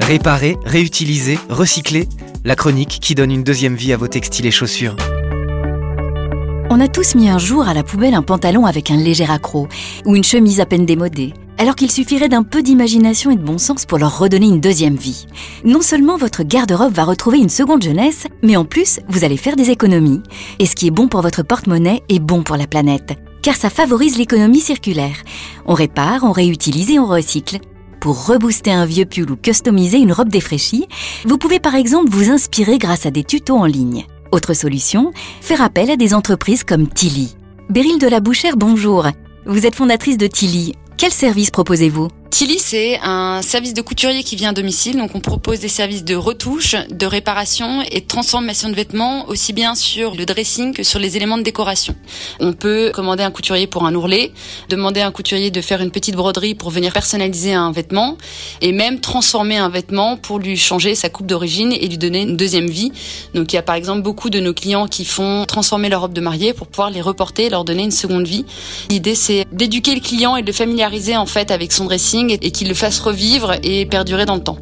Réparer, réutiliser, recycler, la chronique qui donne une deuxième vie à vos textiles et chaussures. On a tous mis un jour à la poubelle un pantalon avec un léger accroc ou une chemise à peine démodée, alors qu'il suffirait d'un peu d'imagination et de bon sens pour leur redonner une deuxième vie. Non seulement votre garde-robe va retrouver une seconde jeunesse, mais en plus, vous allez faire des économies. Et ce qui est bon pour votre porte-monnaie est bon pour la planète, car ça favorise l'économie circulaire. On répare, on réutilise et on recycle. Pour rebooster un vieux pull ou customiser une robe défraîchie, vous pouvez par exemple vous inspirer grâce à des tutos en ligne. Autre solution, faire appel à des entreprises comme Tilly. Beryl de la Bouchère, bonjour. Vous êtes fondatrice de Tilly. Quel service proposez-vous? Tilly, c'est un service de couturier qui vient à domicile. Donc, on propose des services de retouche, de réparation et de transformation de vêtements, aussi bien sur le dressing que sur les éléments de décoration. On peut commander un couturier pour un ourlet, demander à un couturier de faire une petite broderie pour venir personnaliser un vêtement, et même transformer un vêtement pour lui changer sa coupe d'origine et lui donner une deuxième vie. Donc, il y a par exemple beaucoup de nos clients qui font transformer leur robe de mariée pour pouvoir les reporter et leur donner une seconde vie. L'idée, c'est d'éduquer le client et de le familiariser en fait avec son dressing et qu'il le fasse revivre et perdurer dans le temps.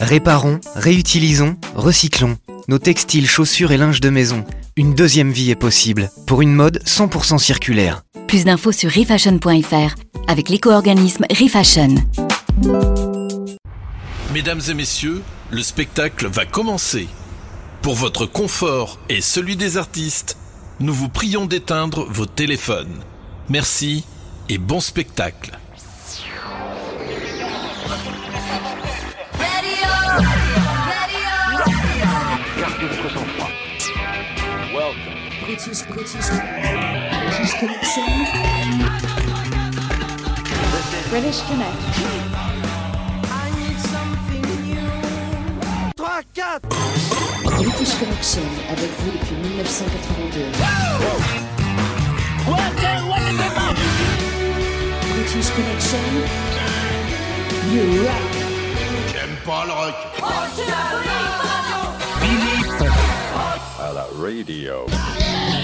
Réparons, réutilisons, recyclons nos textiles, chaussures et linge de maison. Une deuxième vie est possible pour une mode 100% circulaire. Plus d'infos sur refashion.fr avec l'éco-organisme Refashion. Mesdames et messieurs, le spectacle va commencer. Pour votre confort et celui des artistes, nous vous prions d'éteindre vos téléphones. Merci et bon spectacle. British, British, British Connection. British Connection. British Connection avec vous depuis 1982. British Connection. You rock. J'aime pas le rock. à la radio.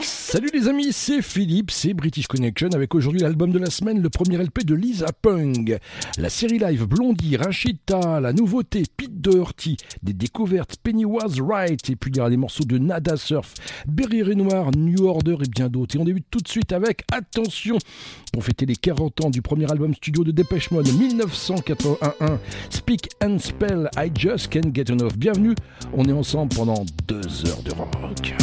Salut les amis, c'est Philippe, c'est British Connection avec aujourd'hui l'album de la semaine, le premier LP de Lisa Pung. La série live Blondie, Rachita, la nouveauté Pete Doherty, des découvertes Pennywise Wright et puis il y aura des morceaux de Nada Surf, Berry Renoir, New Order et bien d'autres. Et on débute tout de suite avec Attention pour fêter les 40 ans du premier album studio de Dépêche Mode 1981, Speak and Spell, I Just Can't Get Enough. Bienvenue, on est ensemble pendant deux heures de rock.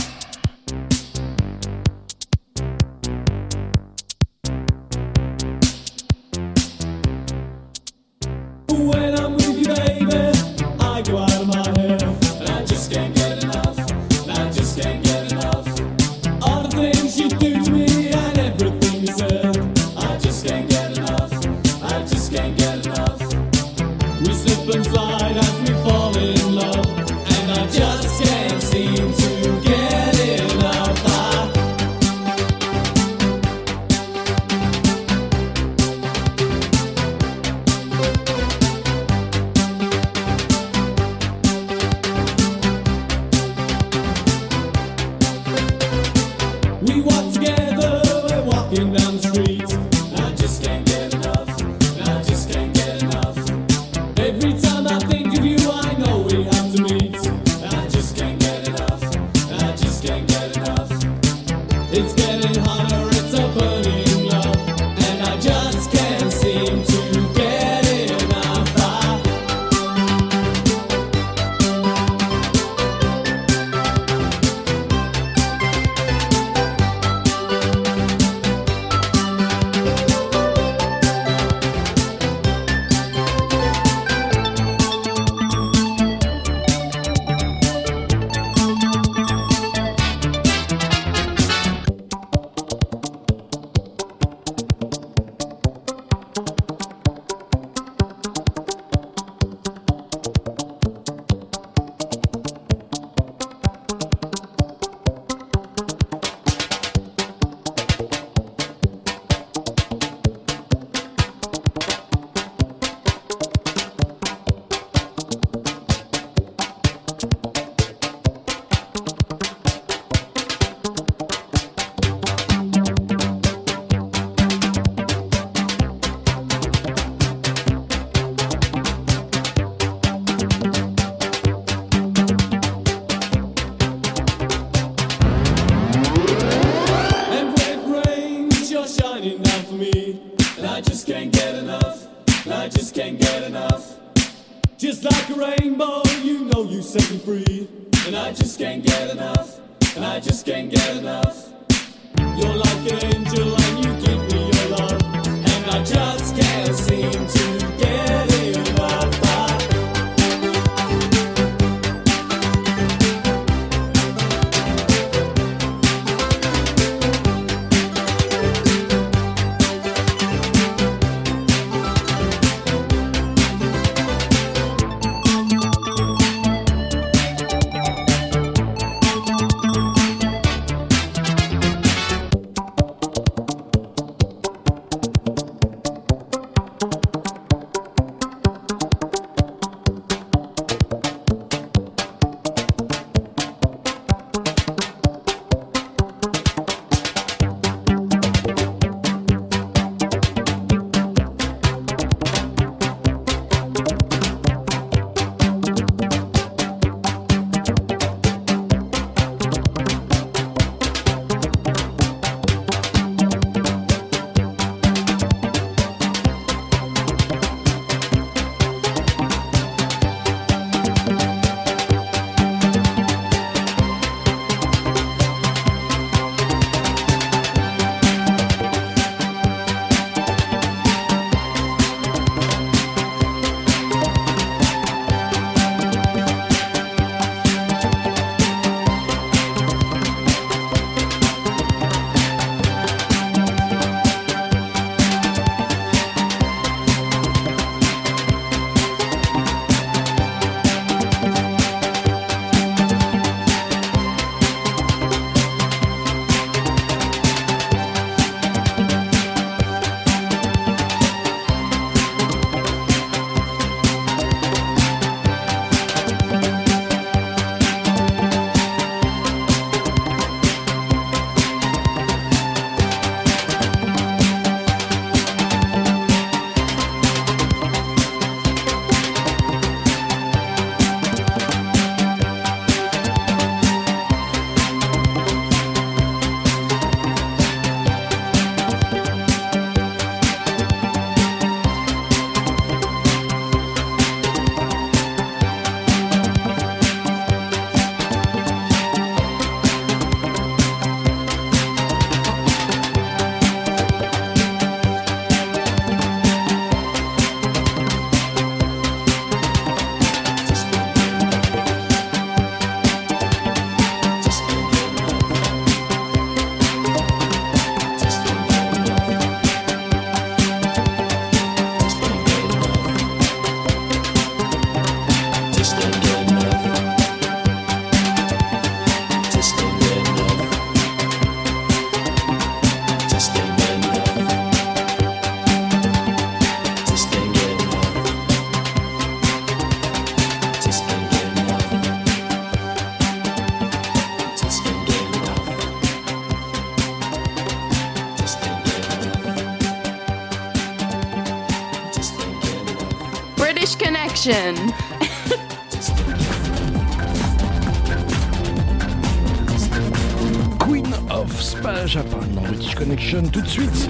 Tout de suite.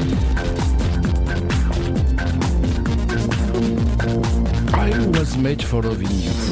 I was made for loving you.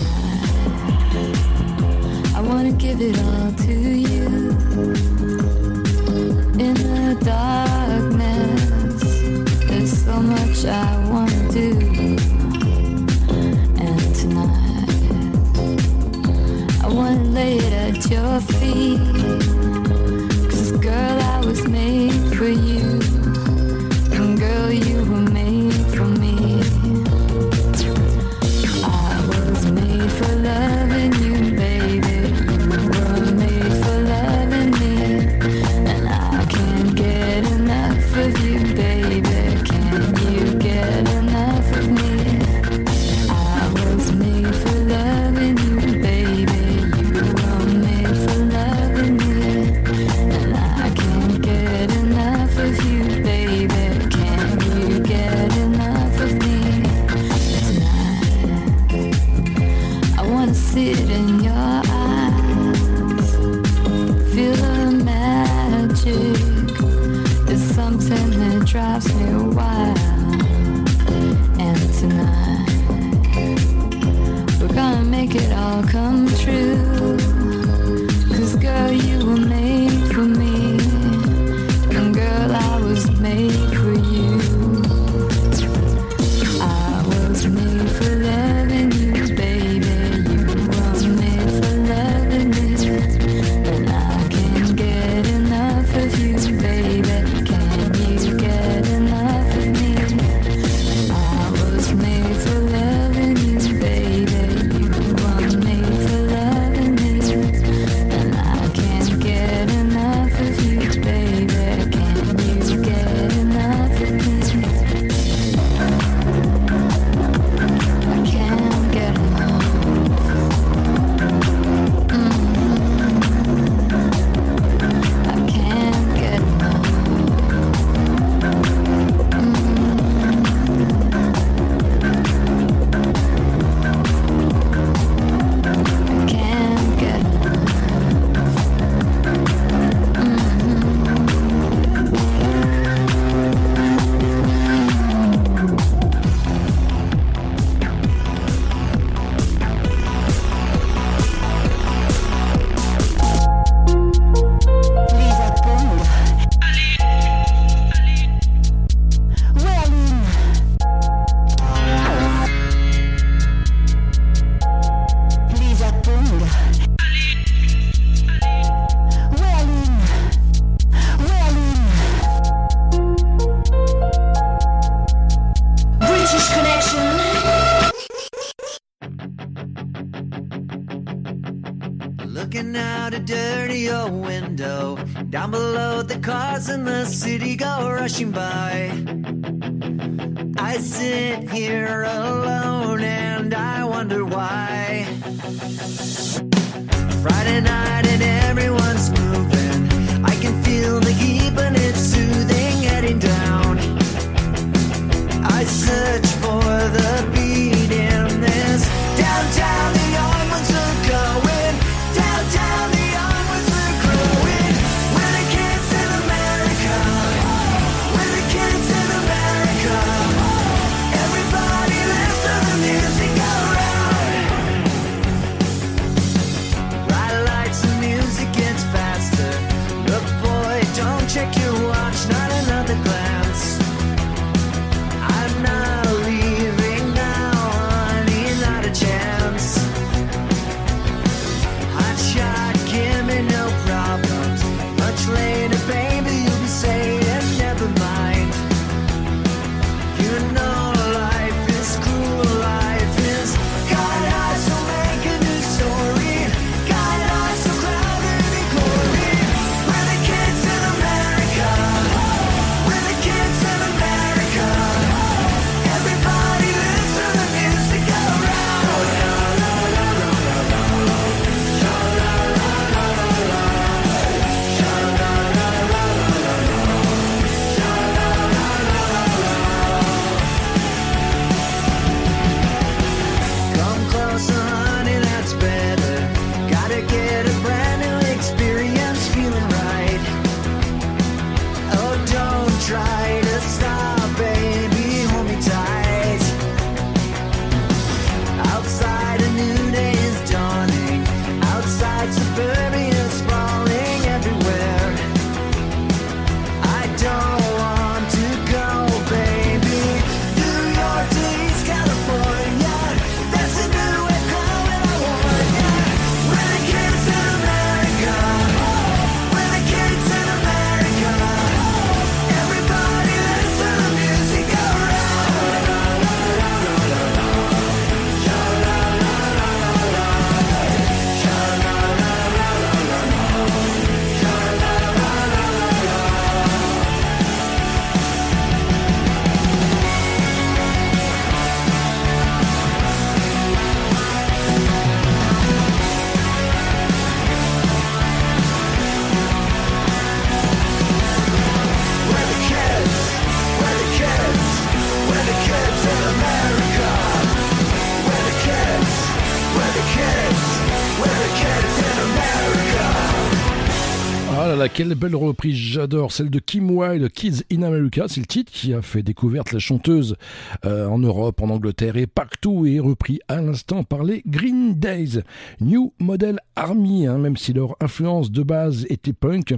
Quelle belle reprise, j'adore. Celle de Kim Wilde, Kids in America, c'est le titre qui a fait découverte la chanteuse euh, en Europe, en Angleterre et partout, et repris à l'instant par les Green Days. New Model Army, hein, même si leur influence de base était punk,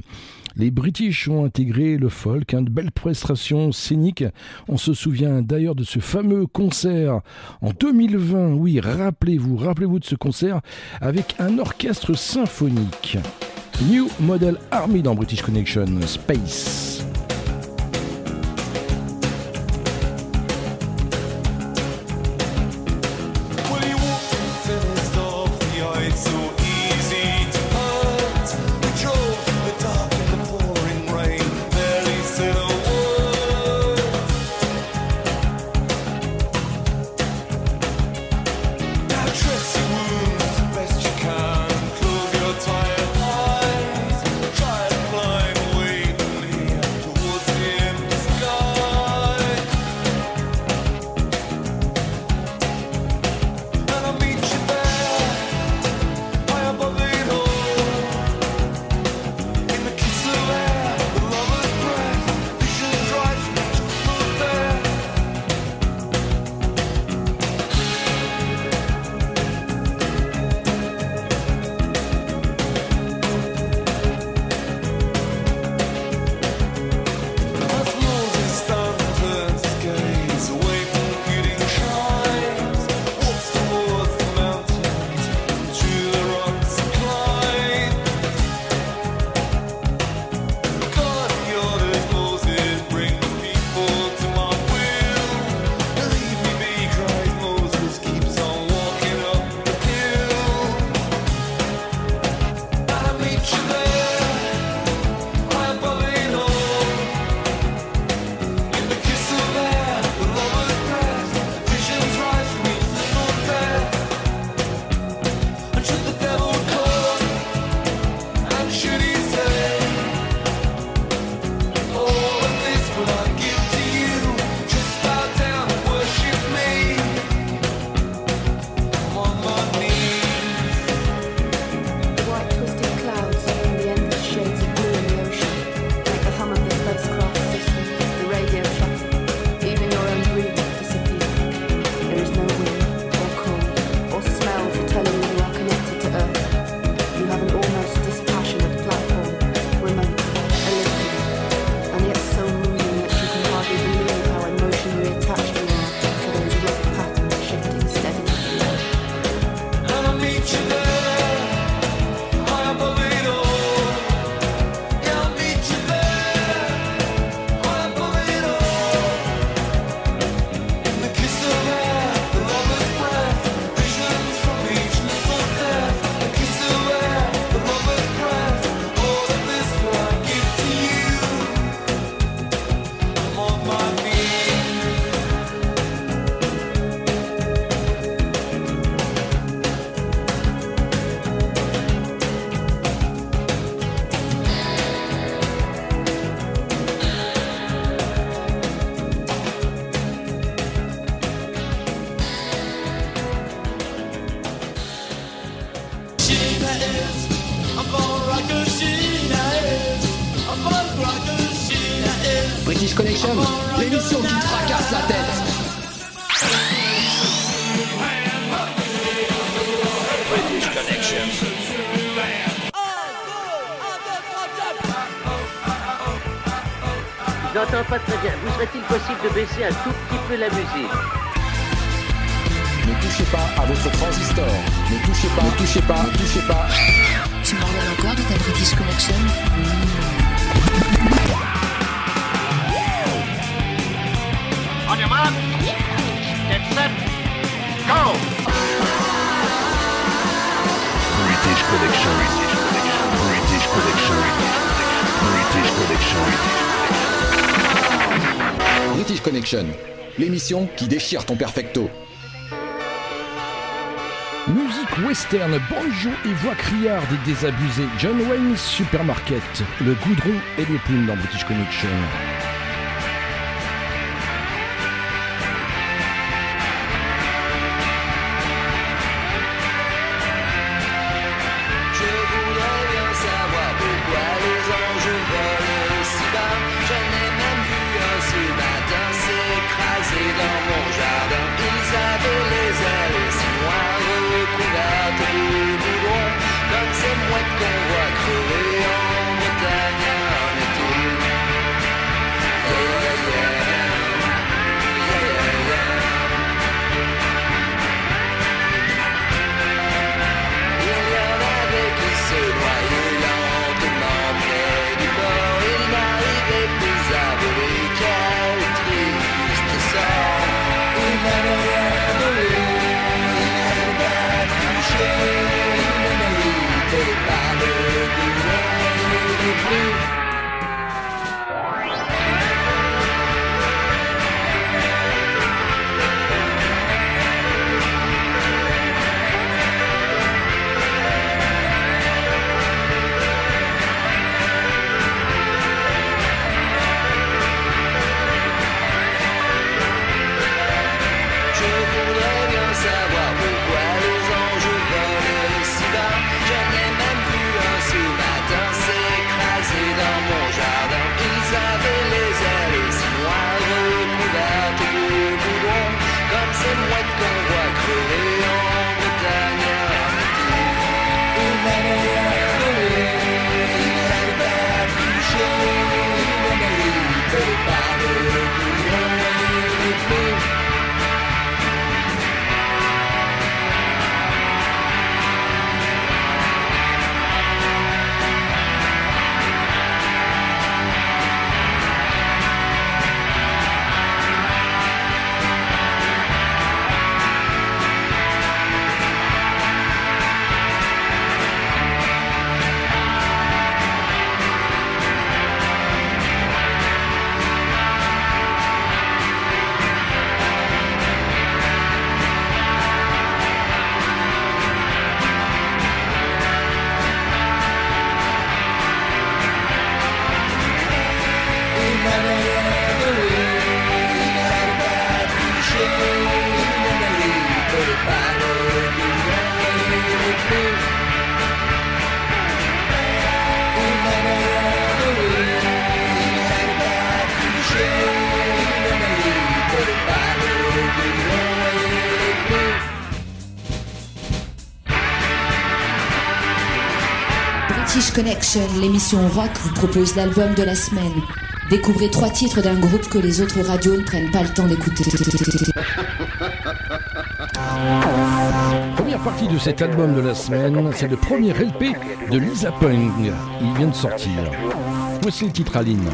les British ont intégré le folk, hein, de belles prestations scéniques. On se souvient d'ailleurs de ce fameux concert en 2020. Oui, rappelez-vous, rappelez-vous de ce concert avec un orchestre symphonique. New Model Army dans British Connection Space. British Connection, l'émission qui te fracasse la tête. British Connection. Je n'entends pas très bien. Vous serait-il possible de baisser un tout petit peu la musique? Ne touchez pas à votre transistor. Ne touchez pas, ne touchez pas, ne touchez pas. Tu m'en encore de ta British Connection On set. Go. British Connection. British Connection. British Connection. British Connection, l'émission qui déchire ton perfecto. Musique western, banjo et voix criarde et désabusée. John Wayne Supermarket, le goudron et les plumes dans British Connection. British Connection, l'émission rock vous propose l'album de la semaine. Découvrez trois titres d'un groupe que les autres radios ne prennent pas le temps d'écouter. Première partie de cet album de la semaine, c'est le premier LP de Lisa Punk. Il vient de sortir. Voici le titre Aline.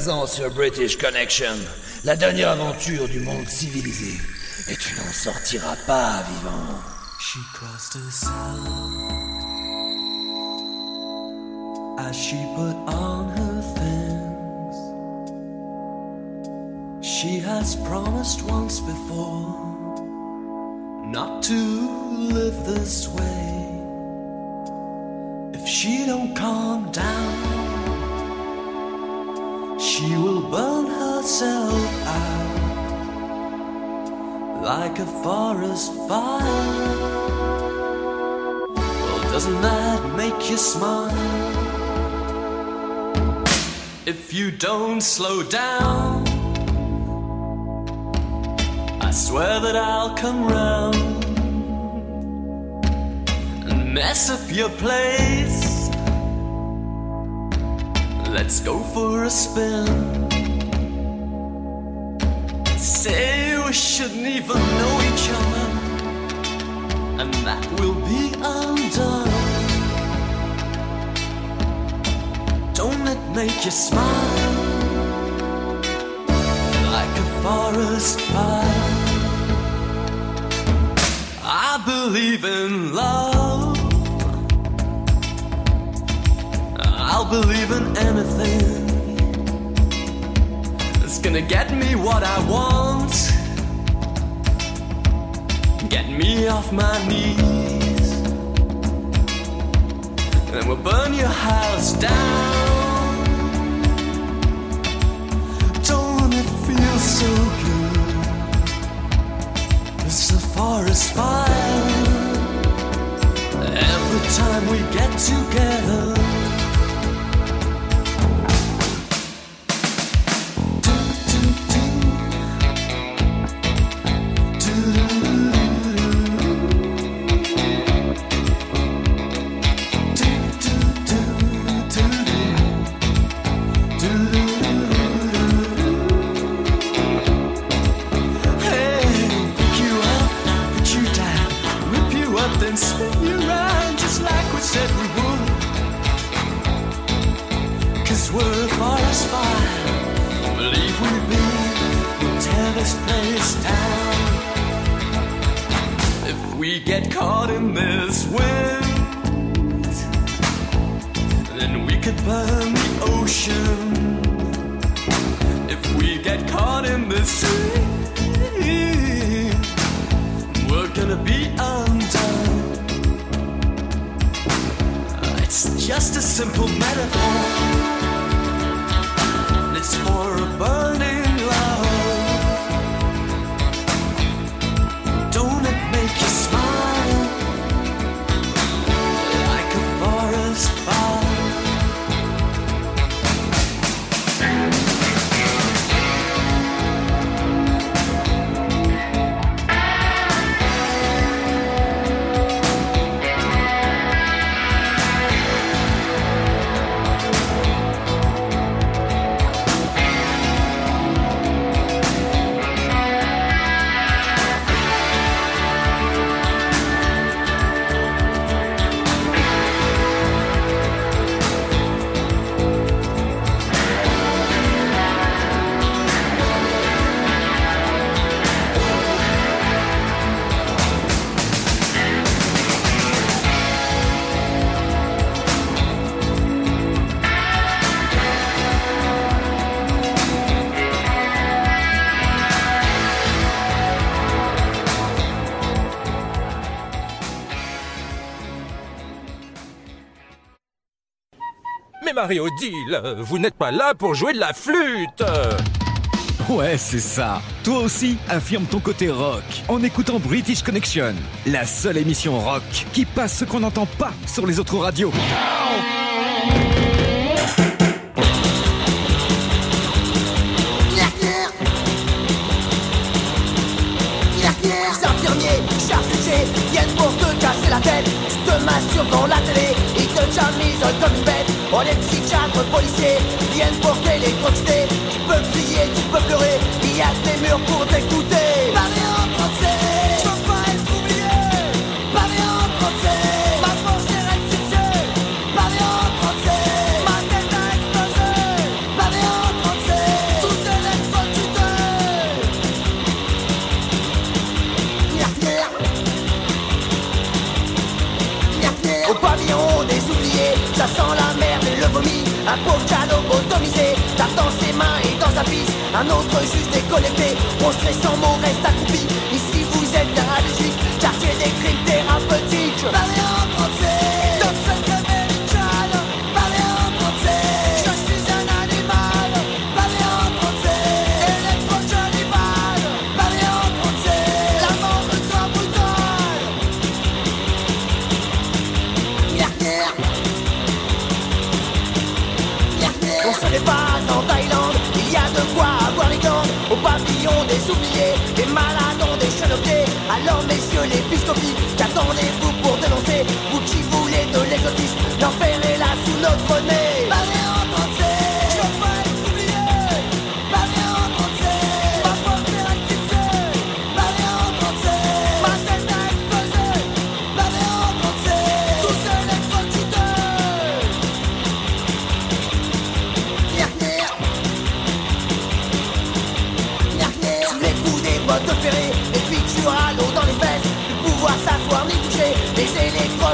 Présent sur British Connection, la dernière aventure du monde civilisé. Et tu n'en sortiras pas vivant. She crossed herself as she put on her things. She has promised once before not to live this way. If she don't calm down, she will burn herself out like a forest fire. Well, doesn't that make you smile? If you don't slow down, I swear that I'll come round and mess up your place. Let's go for a spin. Say we shouldn't even know each other, and that will be undone. Don't it make you smile like a forest fire? I believe in love. Believe in anything. that's gonna get me what I want. Get me off my knees. And we'll burn your house down. Don't it feel so good? It's a forest fire. Every time we get together. Mario Deal, vous n'êtes pas là pour jouer de la flûte Ouais, c'est ça. Toi aussi, affirme ton côté rock en écoutant British Connection, la seule émission rock qui passe ce qu'on n'entend pas sur les autres radios. Les infirmiers, charcutiers viennent pour te casser la tête. Tu te masturbes dans la télé, ils te jamisent comme une bête. Oh, les psychiatres, policiers viennent pour t'électrocuter. Tu peux crier, tu peux pleurer, il y a des murs pour t'écouter. Un pauvre canot lobotomisé, tape dans ses mains et dans sa piste. Un autre juste déconnecté, prostré sans mots, reste accroupi. Ici vous êtes juifs, quartier des crimes thérapeutiques. En Thaïlande, il y a de quoi avoir les gants Au pavillon des oubliés, des malades ont des chenotés Alors messieurs les piscopies, qu'attendez-vous pour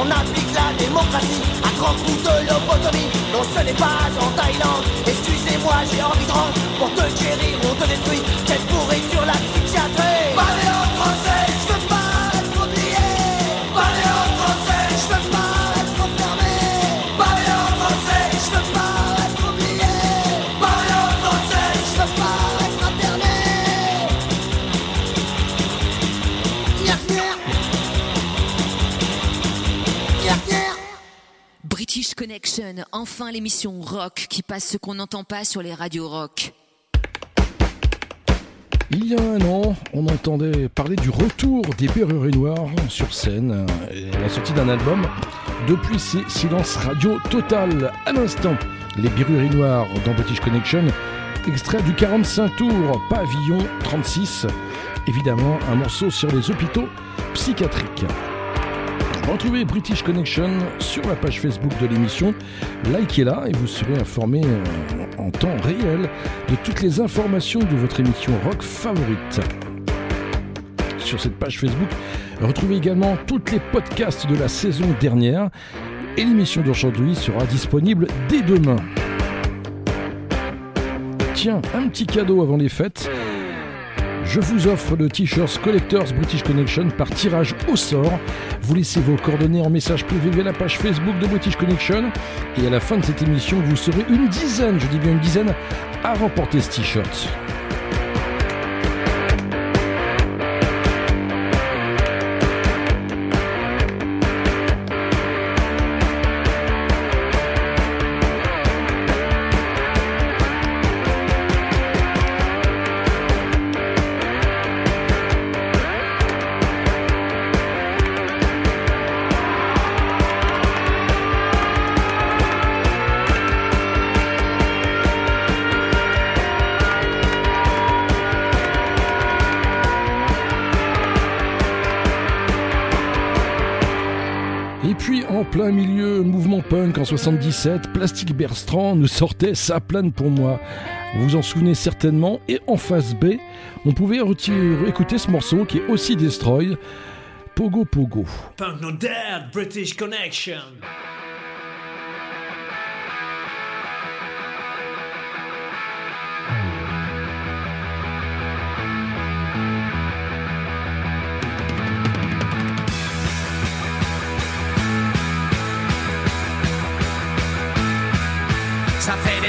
Qu'on applique la démocratie à grand coup de lobotomie. Non, ce n'est pas en Thaïlande, excusez-moi, j'ai envie de rendre. Pour te guérir, on te détruit. Connection, enfin l'émission rock qui passe ce qu'on n'entend pas sur les radios rock. Il y a un an, on entendait parler du retour des Berruriers Noirs sur scène euh, et la sortie d'un album. Depuis, c'est silence radio total. À l'instant, les Berruriers Noirs dans British Connection, extrait du 45 tours, pavillon 36. Évidemment, un morceau sur les hôpitaux psychiatriques. Retrouvez British Connection sur la page Facebook de l'émission, likez-la et vous serez informé euh, en temps réel de toutes les informations de votre émission rock favorite. Sur cette page Facebook, retrouvez également tous les podcasts de la saison dernière et l'émission d'aujourd'hui sera disponible dès demain. Tiens, un petit cadeau avant les fêtes. Je vous offre le t-shirt Collectors British Connection par tirage au sort. Vous laissez vos coordonnées en message privé via la page Facebook de British Connection. Et à la fin de cette émission, vous serez une dizaine, je dis bien une dizaine, à remporter ce t-shirt. Punk en 77, Plastic Bertrand nous sortait Ça plane pour moi. Vous vous en souvenez certainement. Et en face B, on pouvait écouter ce morceau qui est aussi Destroy, Pogo Pogo. Punk Not Dead, British Connection.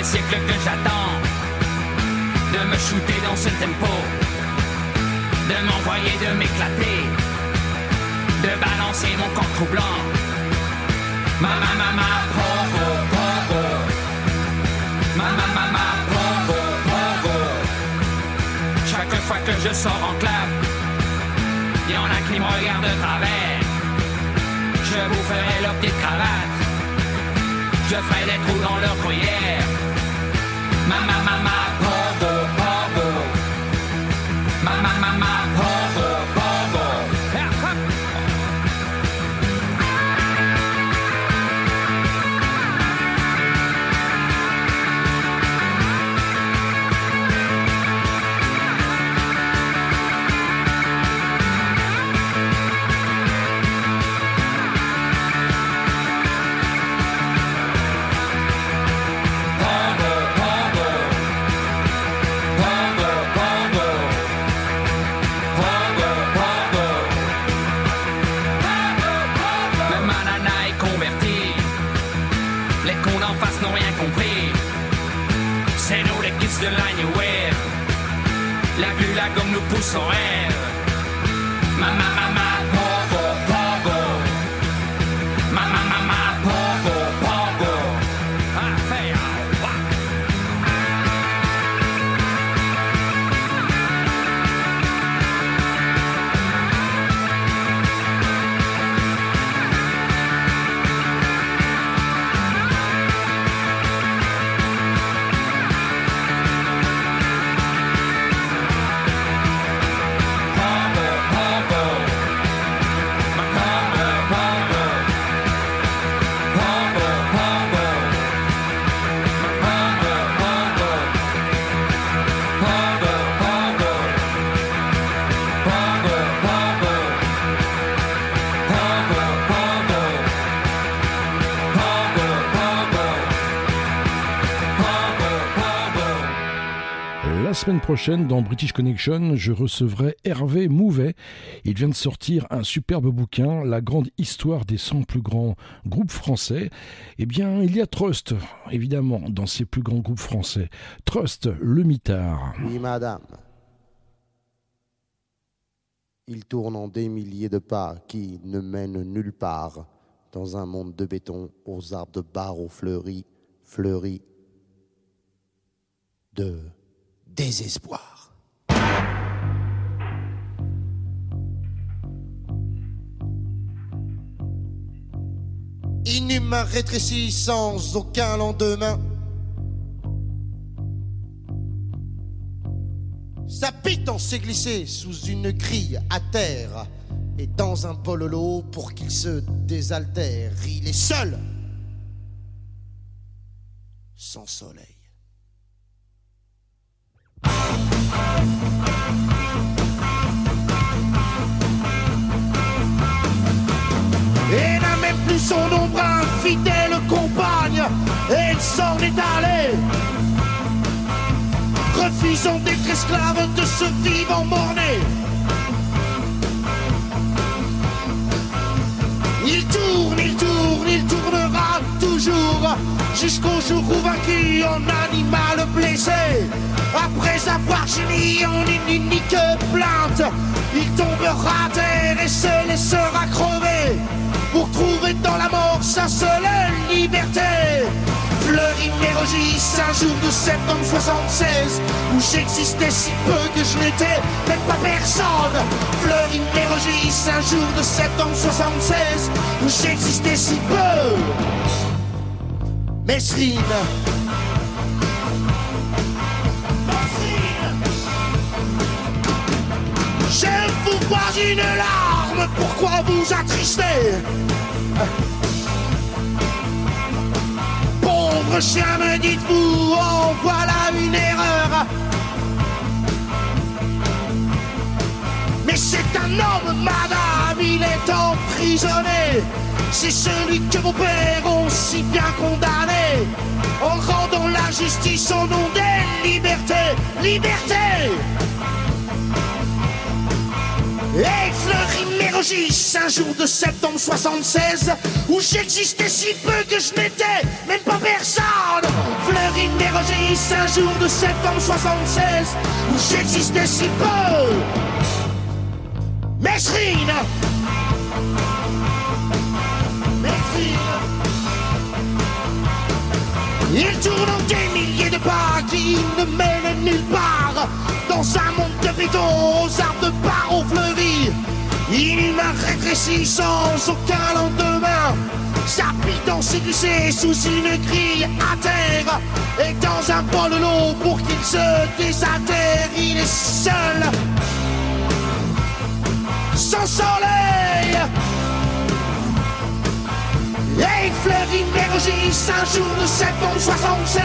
Des siècles que j'attends de me shooter dans ce tempo, de m'envoyer, de m'éclater, de balancer mon corps troublant. Mama, mama, pogo, pogo. Mama, mama, pogo, pogo. Chaque fois que je sors en club, y en a qui me regardent de travers. Je vous ferai leur petite cravate. Je ferai des trous dans leur gruyère. Mama, mama, pogo, pogo. Semaine prochaine, dans British Connection, je recevrai Hervé Mouvet. Il vient de sortir un superbe bouquin, La grande histoire des 100 plus grands groupes français. Eh bien, il y a Trust, évidemment, dans ces plus grands groupes français. Trust, le mitard. Oui, madame. Il tourne en des milliers de pas qui ne mènent nulle part dans un monde de béton aux arbres de barreaux fleuris, fleuris de désespoir. Inhumain rétréci sans aucun lendemain. Sa pitance s'est glissée sous une grille à terre et dans un bololo pour qu'il se désaltère. Il est seul, sans soleil. Et n'a même plus son ombre infidèle compagne, et il s'en est allé refusant d'être esclave de ce vivant morné. Il tourne, il tournera toujours jusqu'au jour où vaincu en animal blessé. Après avoir gémi en une unique plainte, il tombera à terre et se laissera crever pour trouver dans la mort sa seule liberté. Fleury Mérogis, un jour de septembre 76, où j'existais si peu que je n'étais même pas personne. Fleury Mérogis, un jour de septembre 76, où j'existais si peu. Mesrine. Je vous vois une larme, pourquoi vous attristez? Chien, me dites-vous, oh voilà une erreur. Mais c'est un homme, madame, il est emprisonné. C'est celui que vos pères ont si bien condamné. En rendant la justice au nom des libertés. Liberté! Et Fleury Mérogis, un jour de septembre 76, où j'existais si peu que je n'étais même pas personne. Fleury Mérogis, un jour de septembre 76, où j'existais si peu. Mesrine Mesrine Il tourne des milliers de pas qui ne mènent nulle part Dans un monde de béton aux arbres de barreaux fleuris Il m'a rétréci sans aucun lendemain. S'est glissée sous une grille à terre Et dans un bol l'eau pour qu'il se désaltère. Il est seul Sans soleil et Fleury Mérogis, un jour de septembre 76,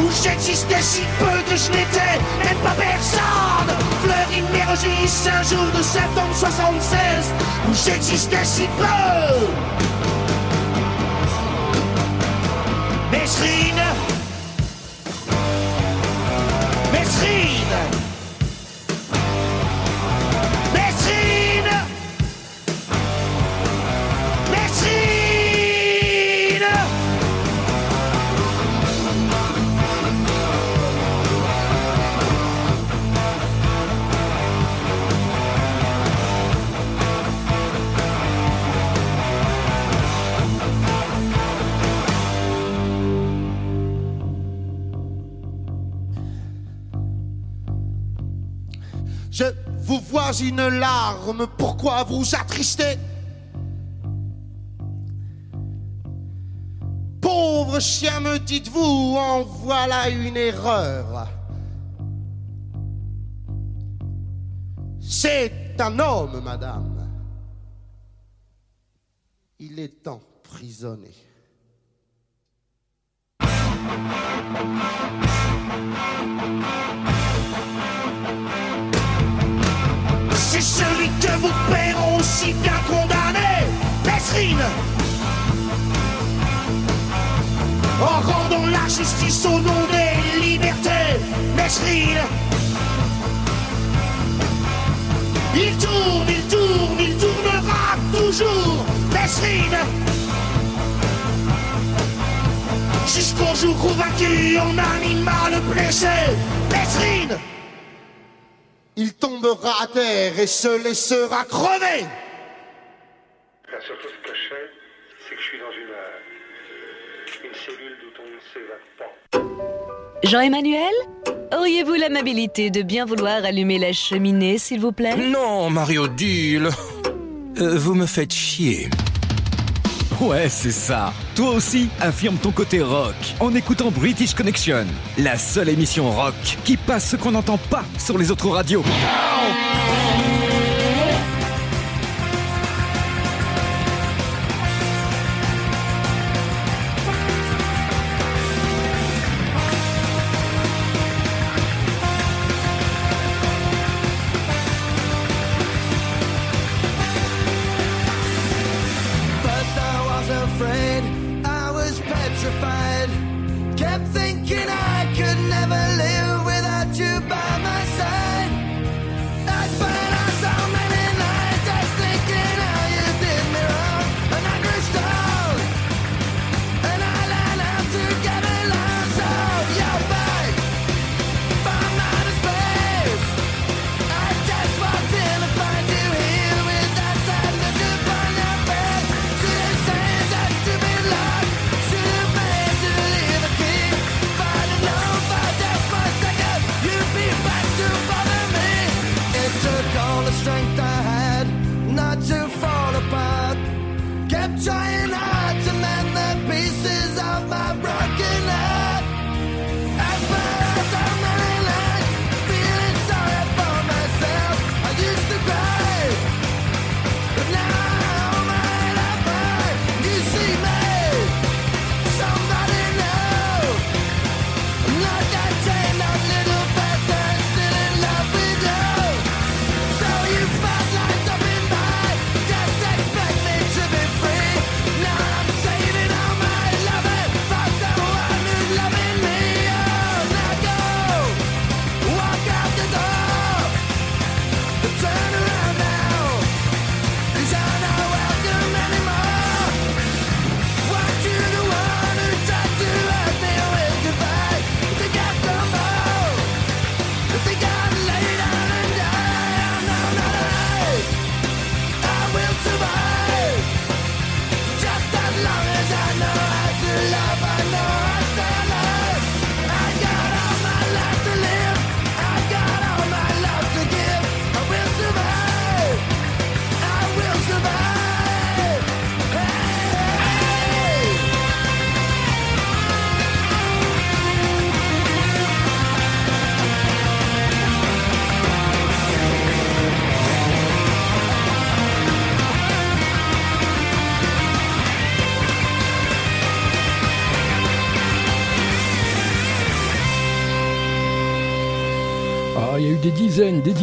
où j'existais si peu que je n'étais même pas personne. Fleury Mérogis, un jour de septembre 76, où j'existais si peu. Mesrine, Mesrine, Vois une larme, pourquoi vous attristez? Pauvre chien, me dites-vous, en voilà une erreur. C'est un homme, madame. Il est emprisonné. C'est celui que vos pères ont si bien condamné, Mesrine. En rendant la justice au nom des libertés, Mesrine. Il tourne, il tourne, il tournera toujours, Mesrine. Jusqu'au jour où vaincu, on animera le blessé, Mesrine. Il tombera à terre et se laissera crever. La seule chose que je sais, c'est que je suis dans une, euh, une cellule d'où on ne s'évade pas. Jean-Emmanuel Auriez-vous l'amabilité de bien vouloir allumer la cheminée, s'il vous plaît? Non, Marie-Odile. Euh, vous me faites chier. Ouais, c'est ça. Toi aussi, affirme ton côté rock en écoutant British Connection, la seule émission rock qui passe ce qu'on n'entend pas sur les autres radios.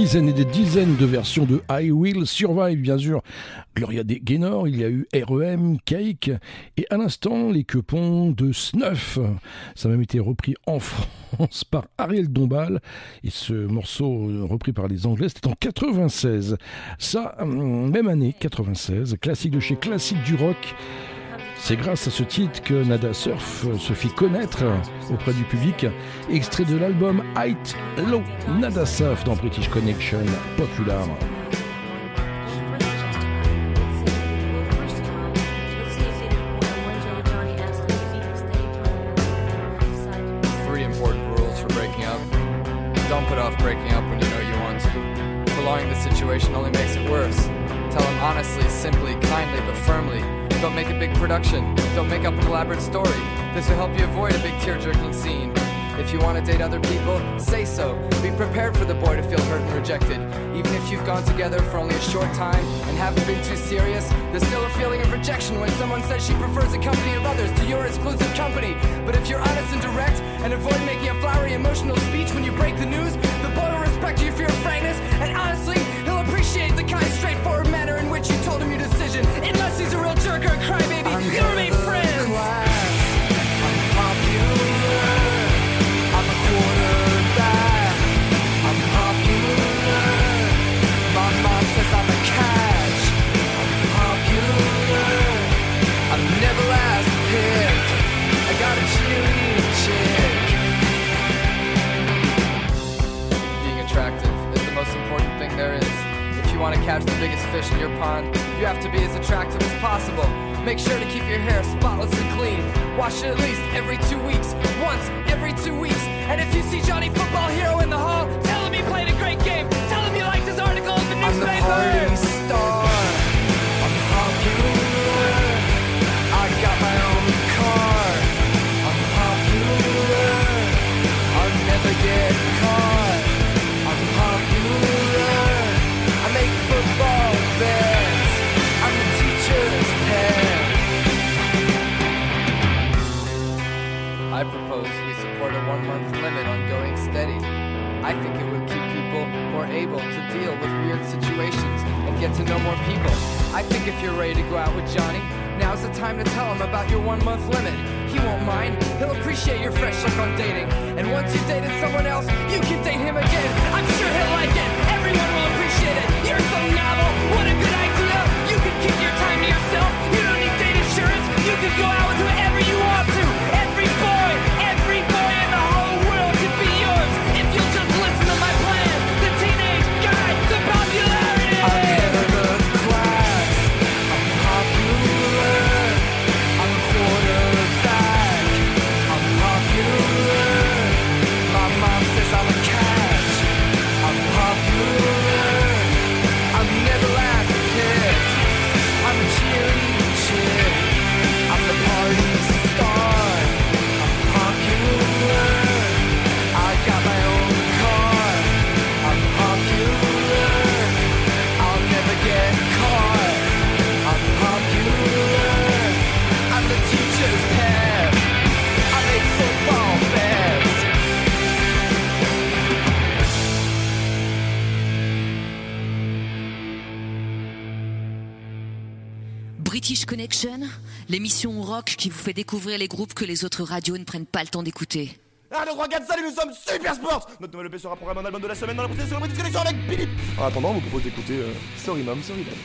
Dizaines, et des dizaines de versions de I Will Survive, bien sûr. Gloria Gaynor, il y a eu REM, Cake, et à l'instant, les quepons de Snuff. Ça a même été repris en France par Ariel Dombal, et ce morceau euh, repris par les Anglais, c'était en 96. Ça, hum, même année, 96, classique de chez Classique du Rock. C'est grâce à ce titre que Nada Surf se fit connaître auprès du public. Extrait de l'album Height Low Nada Surf dans British Connection Popular. Elaborate story. This will help you avoid a big tear jerking scene. If you want to date other people, say so. Be prepared for the boy to feel hurt and rejected. Even if you've gone together for only a short time and haven't been too serious, there's still a feeling of rejection when someone says she prefers the company of others to your exclusive company. But if you're honest and direct and avoid making a flowery emotional speech when you break the news, the boy will respect you for your frankness and honestly, he'll appreciate the kind, straightforward manner in which you told him your decision. Unless he's a real jerk or a crybaby, you'll remain l'émission rock qui vous fait découvrir les groupes que les autres radios ne prennent pas le temps d'écouter. Ah, donc regarde ça, et nous sommes Super Sports Notre nouvelle EP sera programme un album de la semaine dans la prochaine cérémonie de avec Philippe En attendant, on vous propose d'écouter euh, Sorry Mom, Sorry Dad.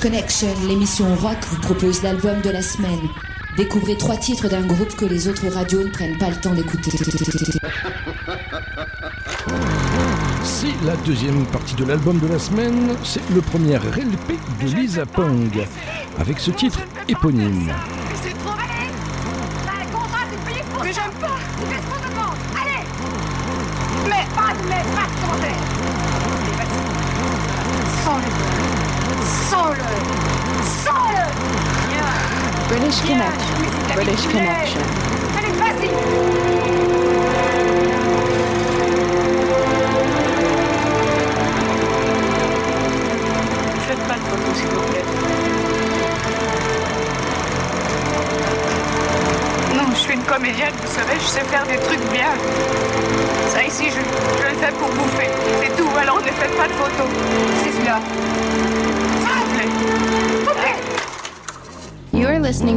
Connection, l'émission rock, vous propose l'album de la semaine. Découvrez trois titres d'un groupe que les autres radios ne prennent pas le temps d'écouter. C'est la deuxième partie de l'album de la semaine. C'est le premier LP de Lisa Pong, avec ce titre éponyme.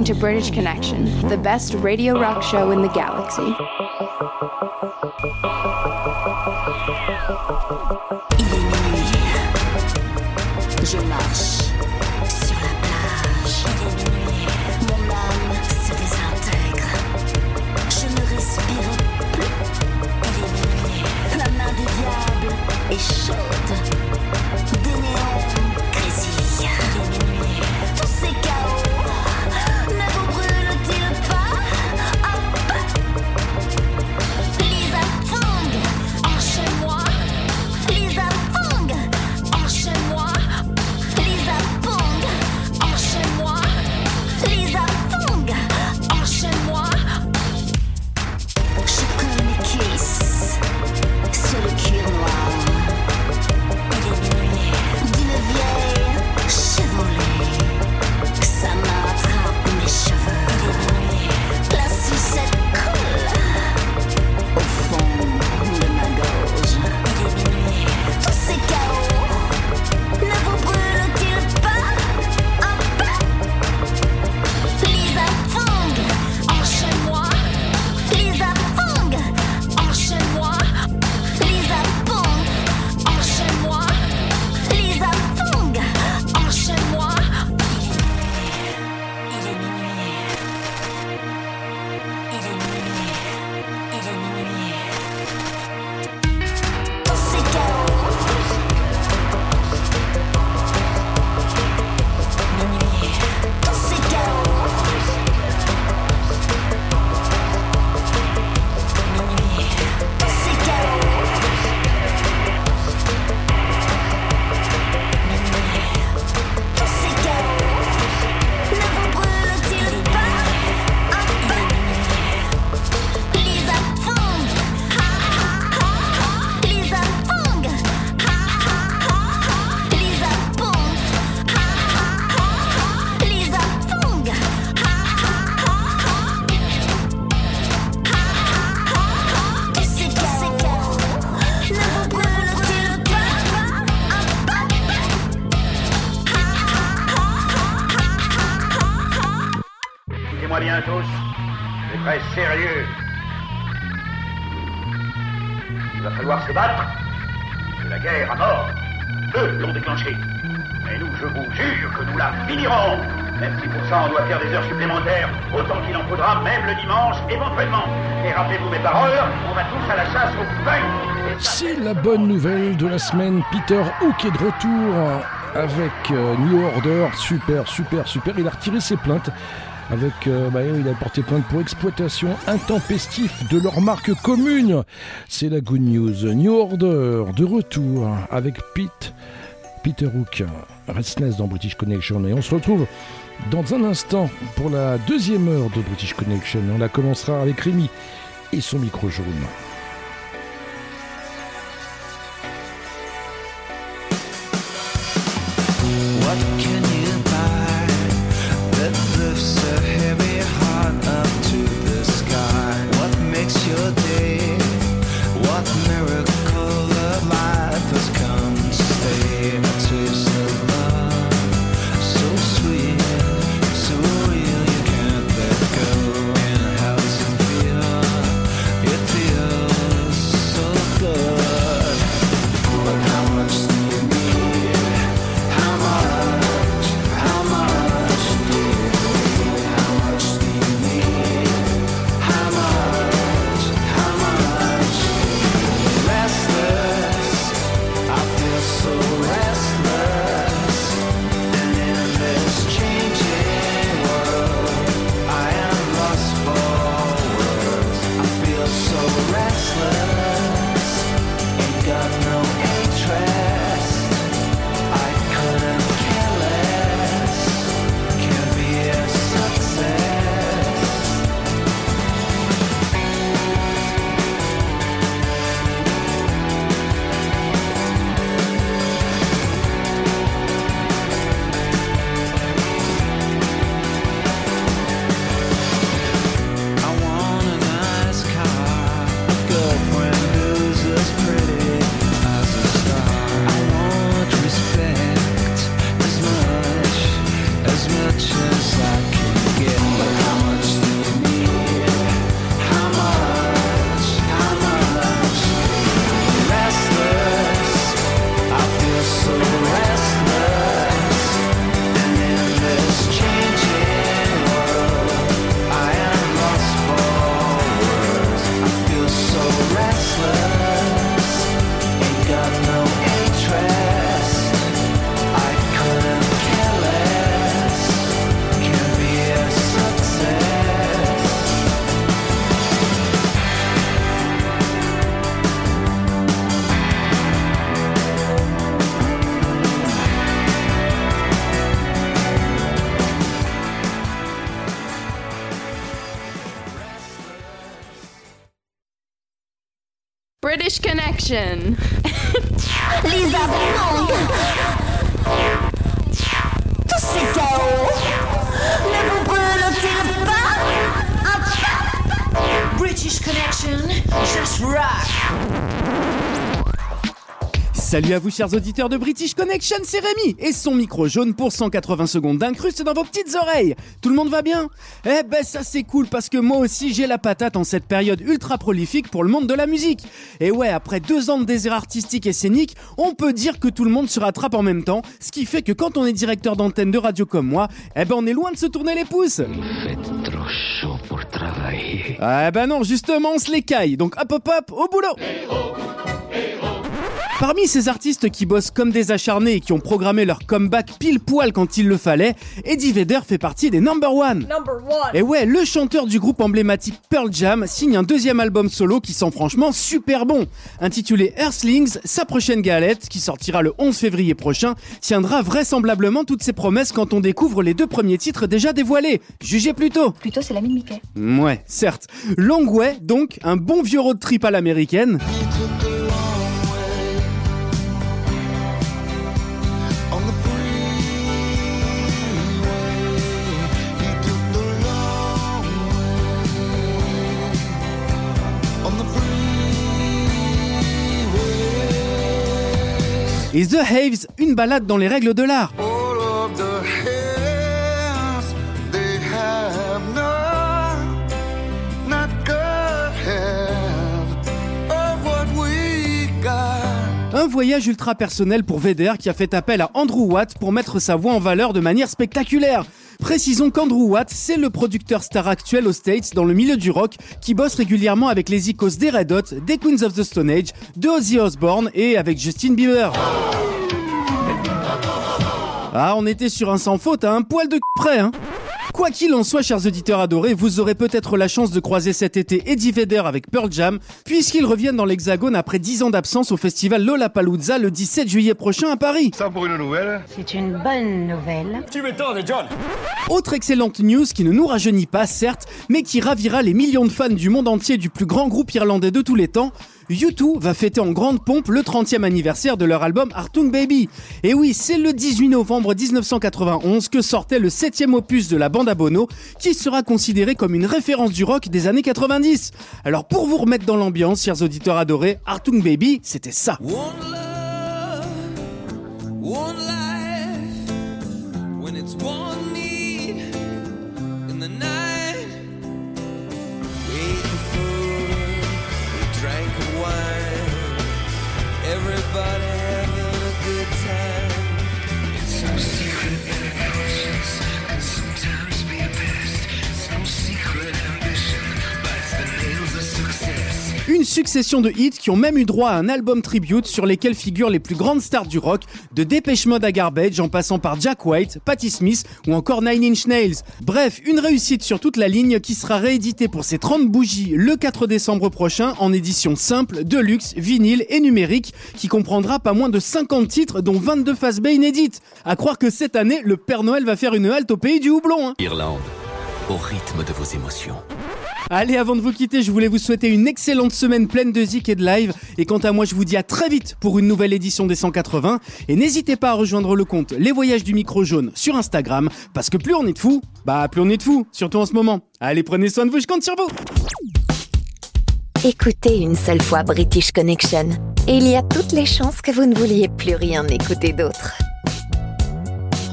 To British Connection, the best radio rock show in the galaxy. C'est la bonne nouvelle de la semaine. Peter Hook est de retour avec euh, New Order. Super, super, super. Il a retiré ses plaintes. Avec, euh, bah, il a porté plainte pour exploitation intempestive de leur marque commune. C'est la good news. New Order de retour avec Pete, Peter Hook, Restless dans British Connection. Et on se retrouve dans un instant pour la deuxième heure de British Connection. On la commencera avec Rémi et son micro jaune. Salut à vous chers auditeurs de British Connection, c'est Rémi et son micro jaune pour 180 secondes d'incruste dans vos petites oreilles. Tout le monde va bien? Eh ben ça c'est cool parce que moi aussi j'ai la patate en cette période ultra prolifique pour le monde de la musique. Et ouais, après deux ans de désert artistique et scénique, on peut dire que tout le monde se rattrape en même temps, ce qui fait que quand on est directeur d'antenne de radio comme moi, eh ben on est loin de se tourner les pouces. Trop chaud pour travailler. Ah ben non, justement on se les caille, donc hop hop hop, au boulot Parmi ces artistes qui bossent comme des acharnés et qui ont programmé leur comeback pile poil quand il le fallait, Eddie Vedder fait partie des number one. Et ouais, le chanteur du groupe emblématique Pearl Jam signe un deuxième album solo qui sent franchement super bon. Intitulé Earthlings, sa prochaine galette, qui sortira le 11 février prochain, tiendra vraisemblablement toutes ses promesses quand on découvre les deux premiers titres déjà dévoilés. Jugez plutôt. Plutôt, c'est l'ami de Mickey. Ouais, certes. Long Way, donc, un bon vieux road trip à l'américaine. Et The Haves, une balade dans les règles de l'art. Un voyage ultra personnel pour Vedder qui a fait appel à Andrew Watt pour mettre sa voix en valeur de manière spectaculaire. Précisons qu'Andrew Watt, c'est le producteur star actuel aux States dans le milieu du rock qui bosse régulièrement avec les icônes des Red Hot, des Queens of the Stone Age, de Ozzy Osbourne et avec Justin Bieber. Ah, on était sur un sans faute à un poil de près, hein Quoi qu'il en soit, chers auditeurs adorés, vous aurez peut-être la chance de croiser cet été Eddie Vedder avec Pearl Jam, puisqu'ils reviennent dans l'Hexagone après 10 ans d'absence au festival Lollapalooza le 17 juillet prochain à Paris. Ça pour une nouvelle C'est une bonne nouvelle. Tu m'étonnes, John Autre excellente news qui ne nous rajeunit pas, certes, mais qui ravira les millions de fans du monde entier du plus grand groupe irlandais de tous les temps, U2 va fêter en grande pompe le 30e anniversaire de leur album Artung Baby. Et oui, c'est le 18 novembre 1991 que sortait le 7e opus de la bande à Bono, qui sera considéré comme une référence du rock des années 90. Alors pour vous remettre dans l'ambiance, chers auditeurs adorés, Artung Baby, c'était ça. Everybody succession de hits qui ont même eu droit à un album tribute sur lesquels figurent les plus grandes stars du rock, de Dépêche Mode à Garbage en passant par Jack White, Patti Smith ou encore Nine Inch Nails. Bref, une réussite sur toute la ligne qui sera rééditée pour ses 30 bougies le 4 décembre prochain en édition simple, deluxe, vinyle et numérique qui comprendra pas moins de 50 titres dont 22 face B inédites. À croire que cette année, le Père Noël va faire une halte au pays du houblon. hein. Irlande, au rythme de vos émotions. Allez, avant de vous quitter, je voulais vous souhaiter une excellente semaine pleine de zik et de live. Et quant à moi, je vous dis à très vite pour une nouvelle édition des 180. Et n'hésitez pas à rejoindre le compte Les Voyages du Micro Jaune sur Instagram. Parce que plus on est de fous, bah plus on est de fous, surtout en ce moment. Allez, prenez soin de vous, je compte sur vous. Écoutez une seule fois British Connection et il y a toutes les chances que vous ne vouliez plus rien écouter d'autre.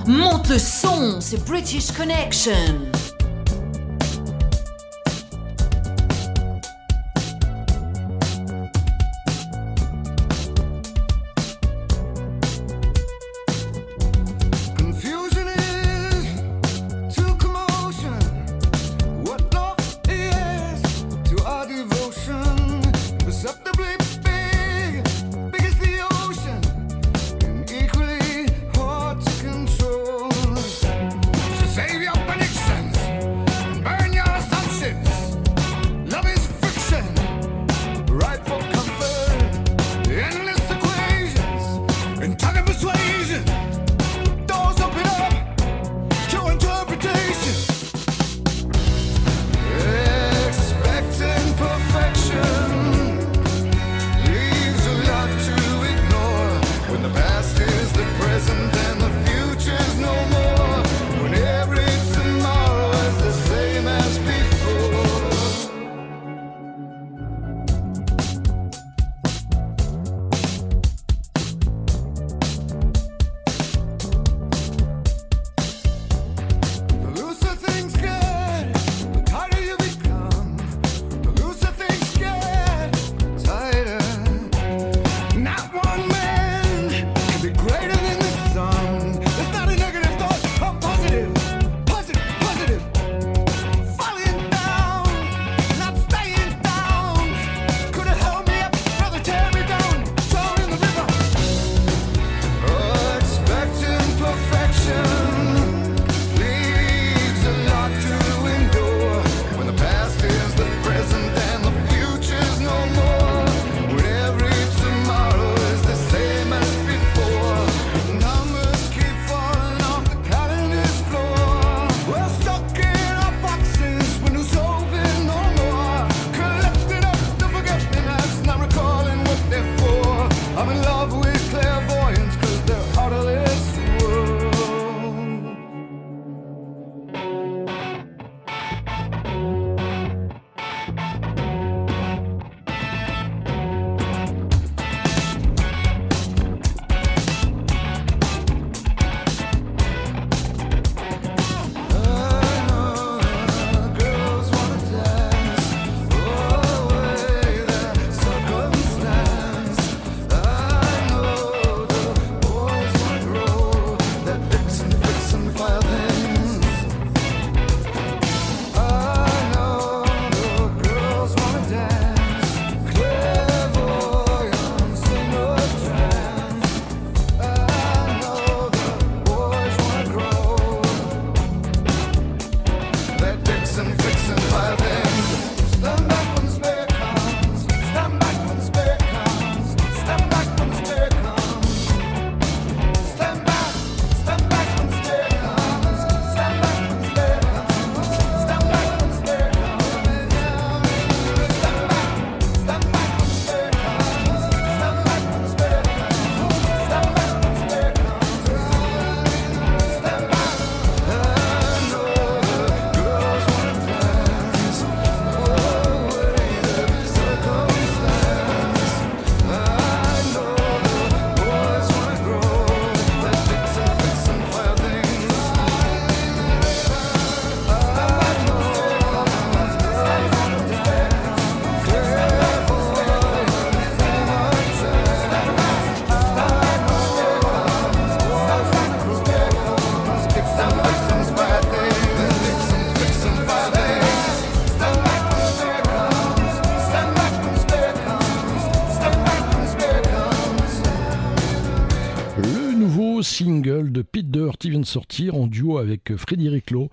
Monte le son, c'est British Connection. Doherty vient de sortir en duo avec Frédéric Lowe.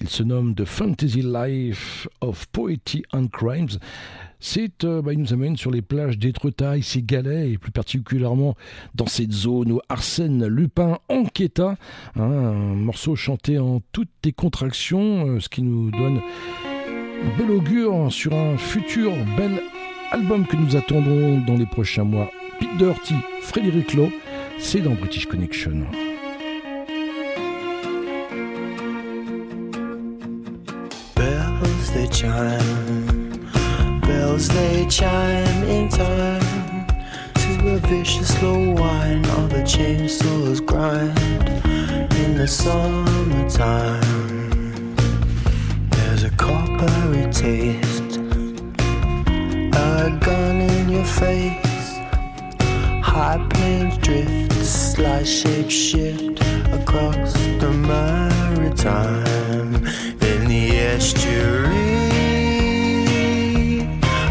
Il se nomme The Fantasy Life of Poetry and Crimes. C'est, euh, bah, il nous amène sur les plages d'Étretat, ici Galais, et plus particulièrement dans cette zone où Arsène Lupin enquêta. Hein, un morceau chanté en toutes les contractions, euh, ce qui nous donne bel augure sur un futur bel album que nous attendons dans les prochains mois. Pete Doherty, Frédéric Lowe, c'est dans British Connection. Chime, bells they chime in time to a vicious slow whine of a chainsaw's grind in the summertime. There's a coppery taste, a gun in your face, high planes drift, slight shape shift across the maritime the estuary.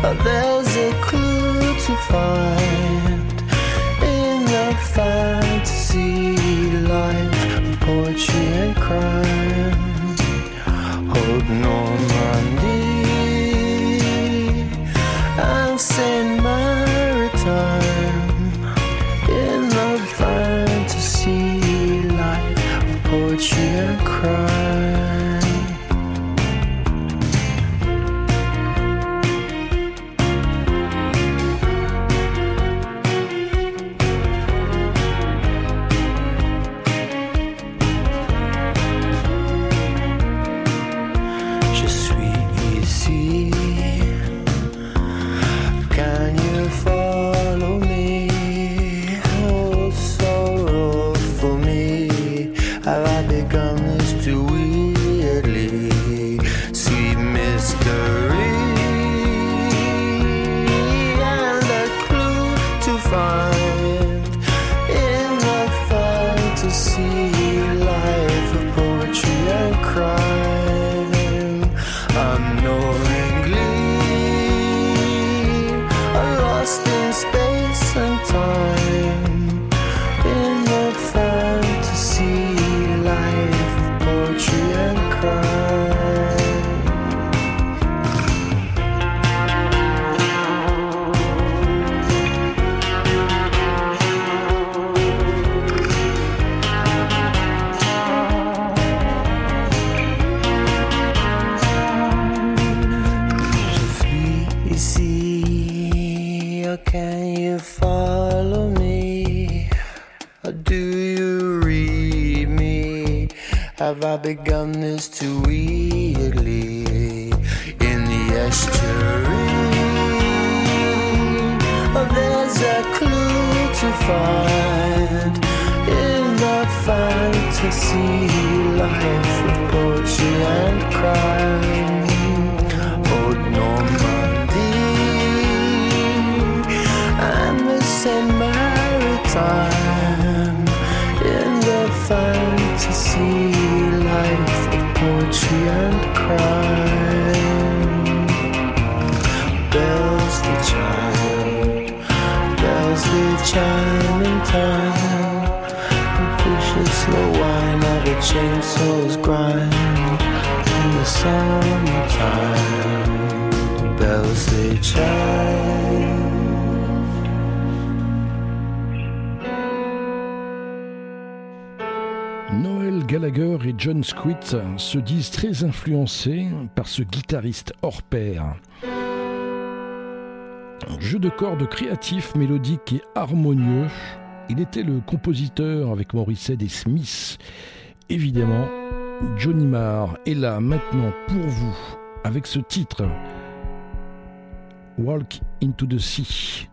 Oh, there's a clue to find in the fantasy life of poetry and crime. Hold Normandy and Maritime in the fantasy life of poetry and crime. Fantasy I begun this too weirdly in the estuary? Oh, there's a clue to find in the fantasy life of poetry and crime. Old Normandy and the Saint Maritime in the fantasy poetry and crime. Bells that chime, bells that chime in time. Vicious slow whine of a chainsaw's grind in the summertime. Bells they chime. Et John Squitt se disent très influencés par ce guitariste hors pair. Jeu de cordes créatif, mélodique et harmonieux, il était le compositeur avec Morissette et Smith. Évidemment, Johnny Marr est là maintenant pour vous avec ce titre Walk into the Sea.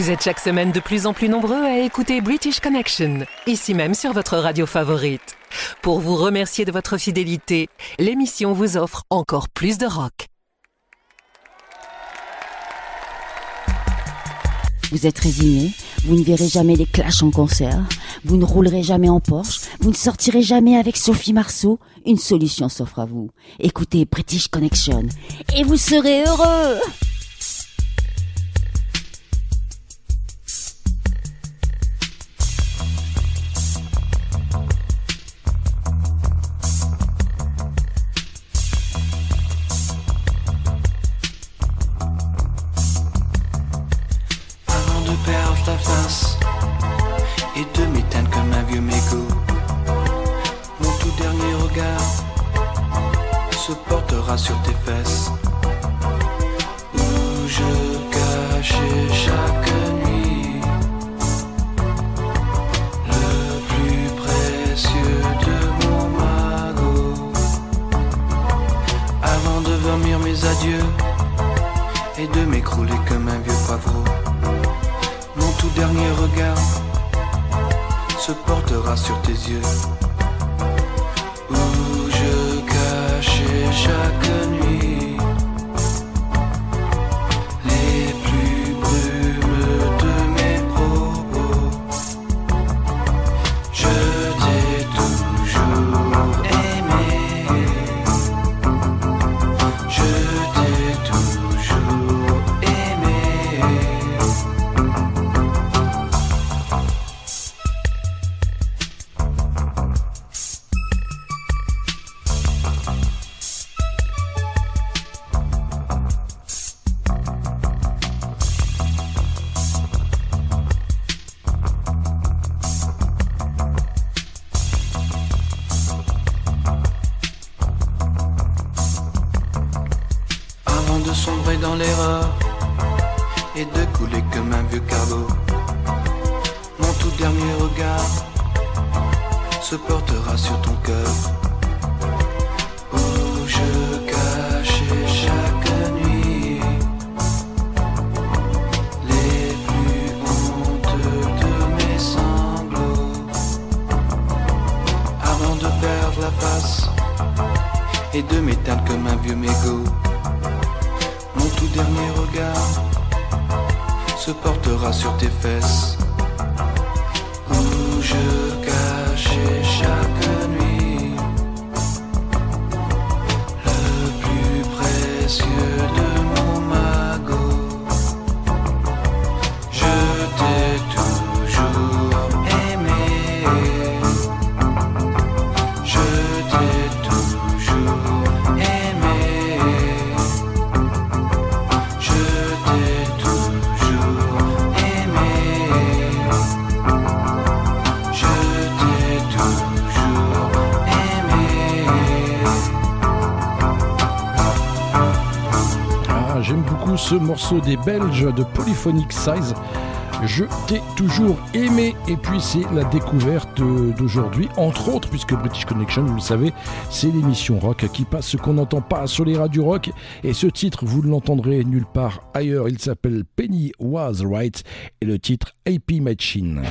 Vous êtes chaque semaine de plus en plus nombreux à écouter British Connection, ici même sur votre radio favorite. Pour vous remercier de votre fidélité, l'émission vous offre encore plus de rock. Vous êtes résigné, vous ne verrez jamais les Clash en concert, vous ne roulerez jamais en Porsche, vous ne sortirez jamais avec Sophie Marceau. Une solution s'offre à vous. Écoutez British Connection et vous serez heureux. Ce morceau des Belges de Polyphonic Size. Je t'ai toujours aimé et puis c'est la découverte d'aujourd'hui, entre autres, puisque British Connection, vous le savez, c'est l'émission rock qui passe ce qu'on n'entend pas sur les radios rock. Et ce titre, vous ne l'entendrez nulle part ailleurs. Il s'appelle Penny Was Right et le titre AP Machine.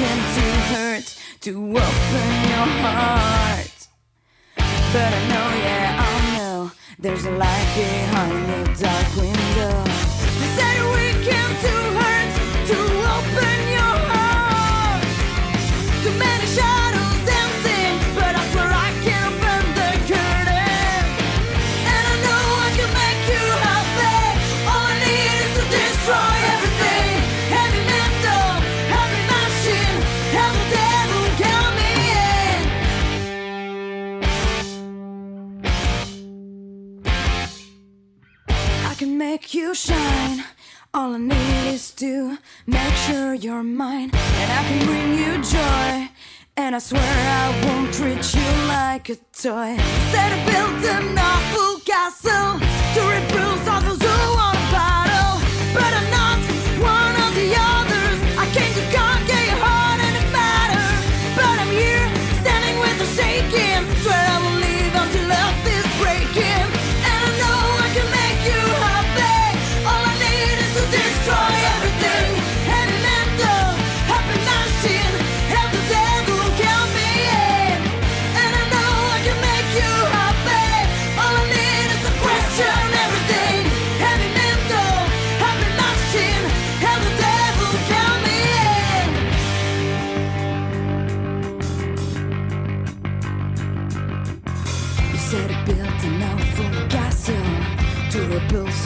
Weekend to hurt, to open your heart. But I know, yeah, I know, there's a light behind the dark window. Make you shine. All I need is to make sure you're mine. And I can bring you joy And I swear I won't treat you like a toy. Instead of build an awful castle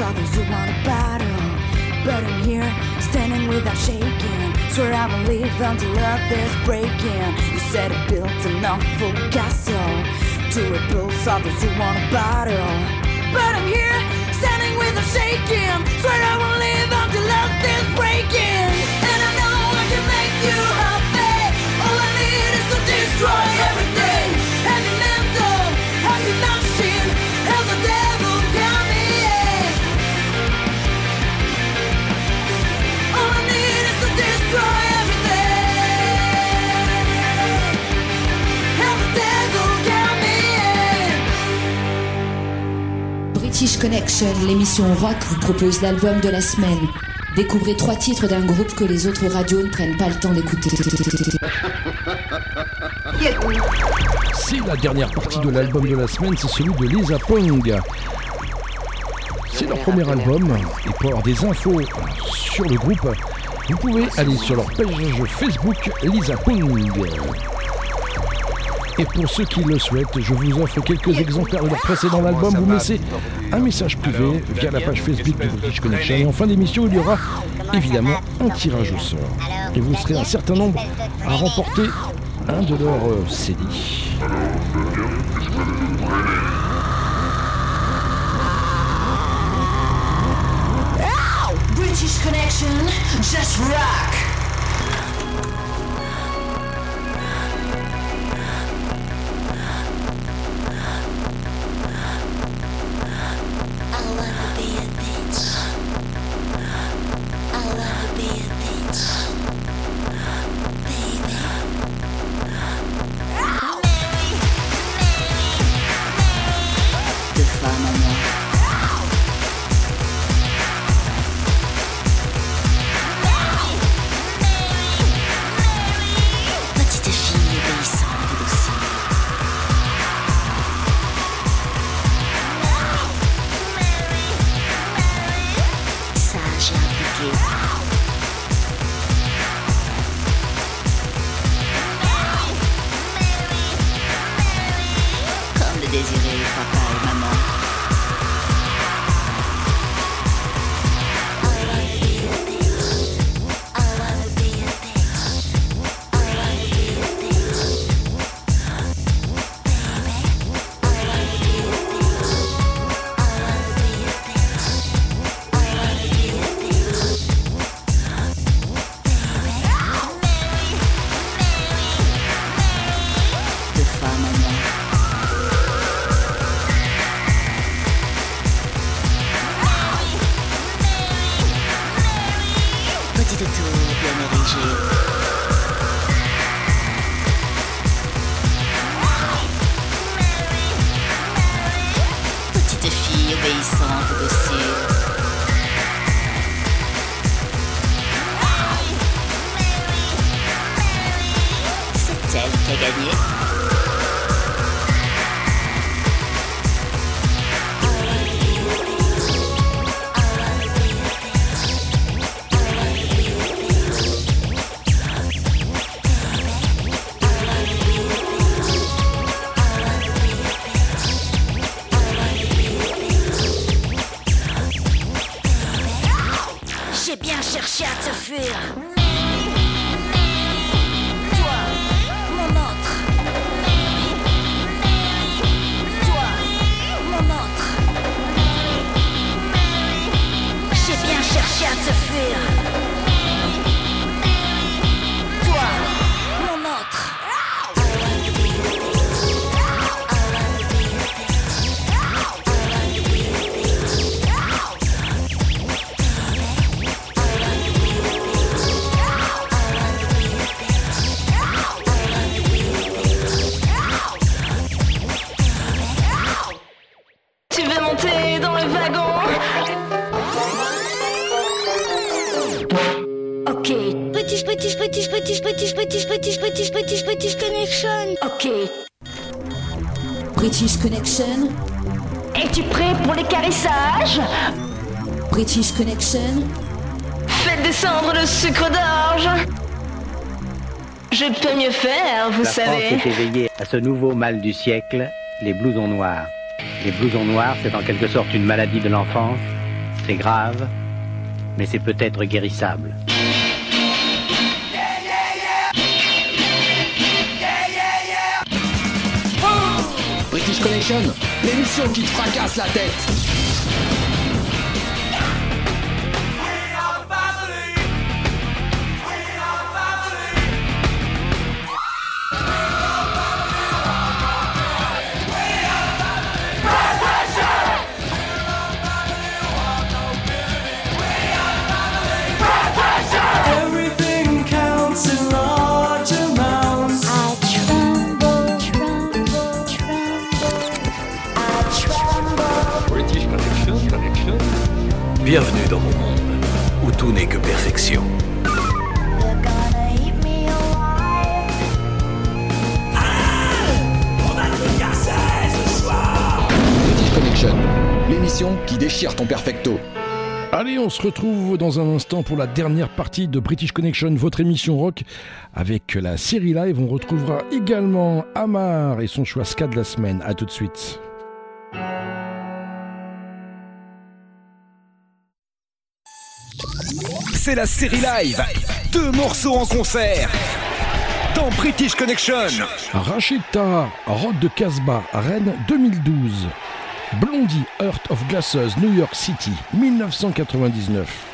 others who want to battle. But I'm here, standing without shaking. Swear I won't leave until love is breaking. You said it built an awful castle to repulse others who want to battle. But I'm here, standing without shaking. Swear I won't leave until love is breaking. And I know I can make you happy. All I need is to destroy everything. British Connection, l'émission rock, vous propose l'album de la semaine. Découvrez trois titres d'un groupe que les autres radios ne prennent pas le temps d'écouter. Si la dernière partie de l'album de la semaine, c'est celui de Lisa Pong. C'est leur premier album, et pour avoir des infos sur le groupe, vous pouvez aller sur leur page Facebook Lisa Pong. Et pour ceux qui le souhaitent, je vous offre quelques exemplaires de leur précédent album. Vous laissez un message privé via la page Facebook de British Connection. Et en fin d'émission, il y aura évidemment un tirage au sort. Et vous serez un certain nombre à remporter un de leurs euh, CD. Connection, just rock. Connection. Faites descendre le sucre d'orge. Je peux mieux faire, vous La France savez. est éveillée à ce nouveau mal du siècle, les blousons noirs. Les blousons noirs, c'est en quelque sorte une maladie de l'enfance. C'est grave, mais c'est peut-être guérissable. British Connection, l'émission qui te fracasse la tête. Qui déchire ton perfecto. Allez, on se retrouve dans un instant pour la dernière partie de British Connection, votre émission rock. Avec la série live, on retrouvera également Amar et son choix ska de la semaine. A tout de suite. C'est la série live. Deux morceaux en concert. Dans British Connection. Rachita, Rock de Casbah, Rennes 2012. Blondie, Earth of Glasses, New York City, 1999.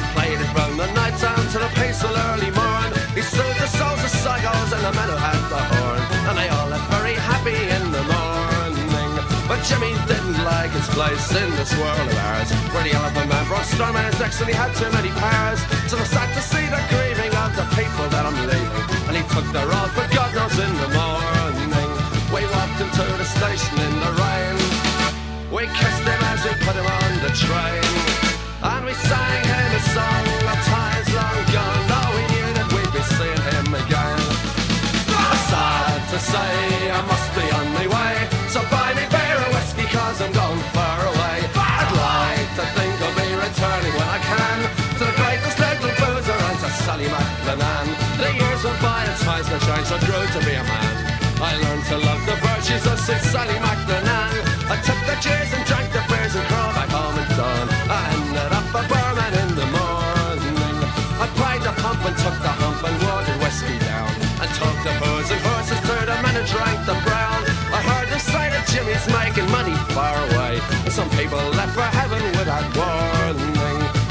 He played it from the night time to the peaceful early morn. He soothed the souls of psychos and the men who had the horn. And they all left very happy in the morning. But Jimmy didn't like his place in this world of ours. Where the elephant man brought storm in his and he had too many powers. So I sad to see the grieving of the people that I'm leaving. And he took the road for God knows in the morning. We walked into the station in the rain. We kissed him as we put him on the train. I grew to be a man. I learned to love the virtues of Sid Sally McLennan. I took the cheers and drank the beers and crawled back home at dawn. I ended up a barman in the morning. I pried the pump and took the hump and watered whiskey down. I took the booze and horses to the men and drank the brown. I heard the say that Jimmy's making money far away. And some people left for heaven without warning.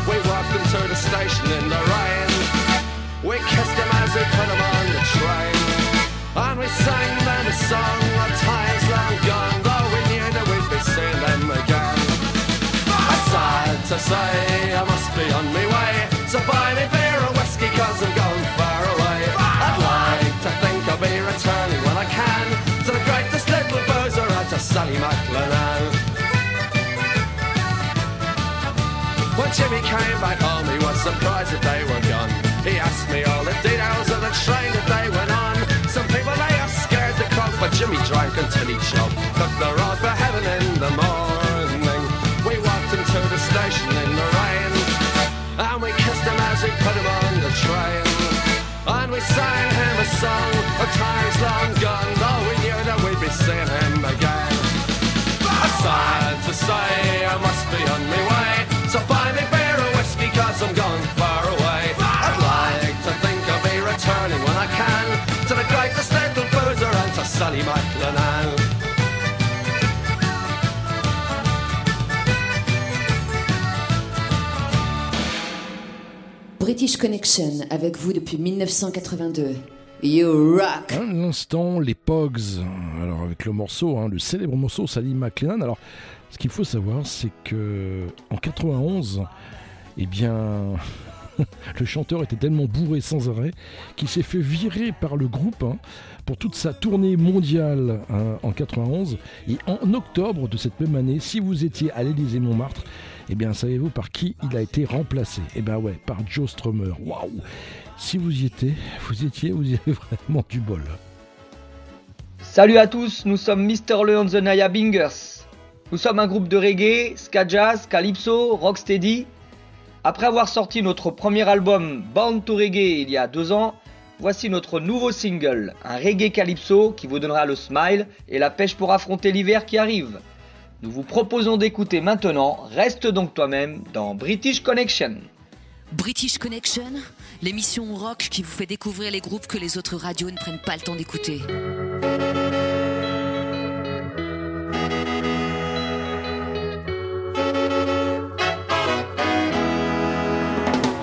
We walked into the station in the rain. Say, I must be on my way. So buy me beer or whiskey, cause I'm going far away. I'd like to think I'll be returning when I can to the greatest little boozer and to Sally McLennan. When Jimmy came back home, he was surprised that they were gone. He asked me all the details of the train that they went on. Some people they are scared to croak, but Jimmy drank until he choked. Song of times long gone, though we knew that we'd be seeing him again. Sad to say, I must be on my way. So buy me beer or whiskey, cause I'm going far away. I'd like to think I'll be returning when I can to the greatest little boozer and to Sally McLennan. British Connection avec vous depuis 1982. You rock! Les Pogs. Alors, avec le morceau, hein, le célèbre morceau Sally McLennan. Alors, ce qu'il faut savoir, c'est que en 91, eh bien, le chanteur était tellement bourré sans arrêt qu'il s'est fait virer par le groupe hein, pour toute sa tournée mondiale hein, en 91. Et en octobre de cette même année, si vous étiez à l'Élysée Montmartre, eh bien, savez-vous par qui il a été remplacé? Eh bien, ouais, par Joe Strummer. Waouh Si vous y étiez, vous étiez, vous y avez vraiment du bol. Salut à tous, nous sommes Mr. Le and the Naya Bingers. Nous sommes un groupe de reggae, ska jazz, calypso, rocksteady. Après avoir sorti notre premier album Bound to Reggae il y a deux ans, voici notre nouveau single, un reggae calypso qui vous donnera le smile et la pêche pour affronter l'hiver qui arrive. Nous vous proposons d'écouter maintenant Reste donc toi-même dans British Connection. British Connection, l'émission rock qui vous fait découvrir les groupes que les autres radios ne prennent pas le temps d'écouter.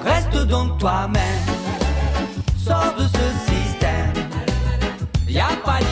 Reste donc toi-même, sors de ce système, y a pas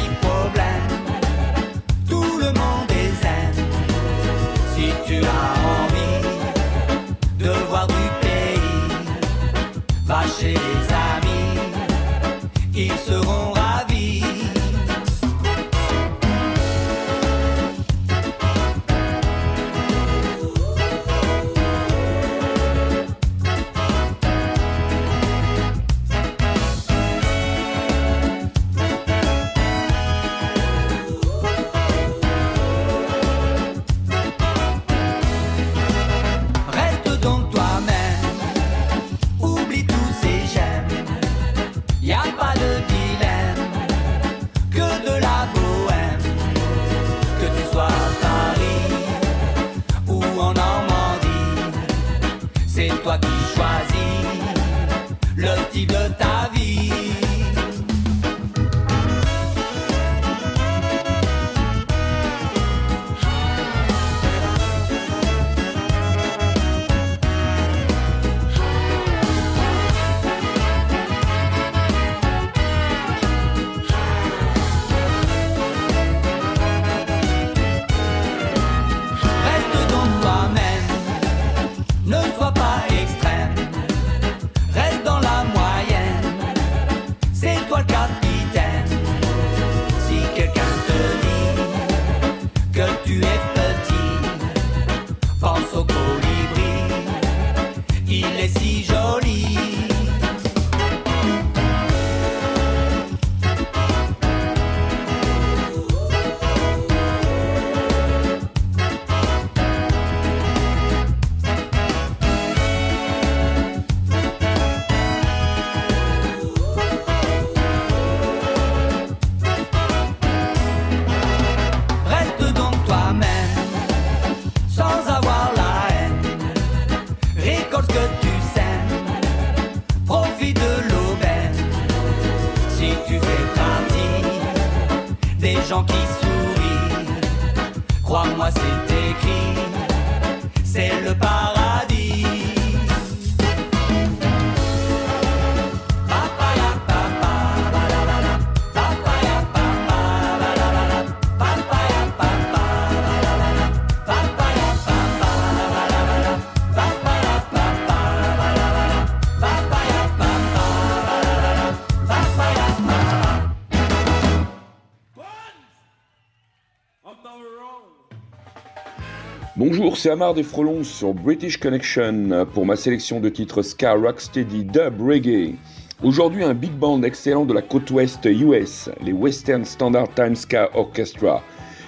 Bonjour, c'est Amar des Frelons sur British Connection pour ma sélection de titres ska, rocksteady, dub, reggae. Aujourd'hui, un big band excellent de la côte ouest US, les Western Standard Time Ska Orchestra,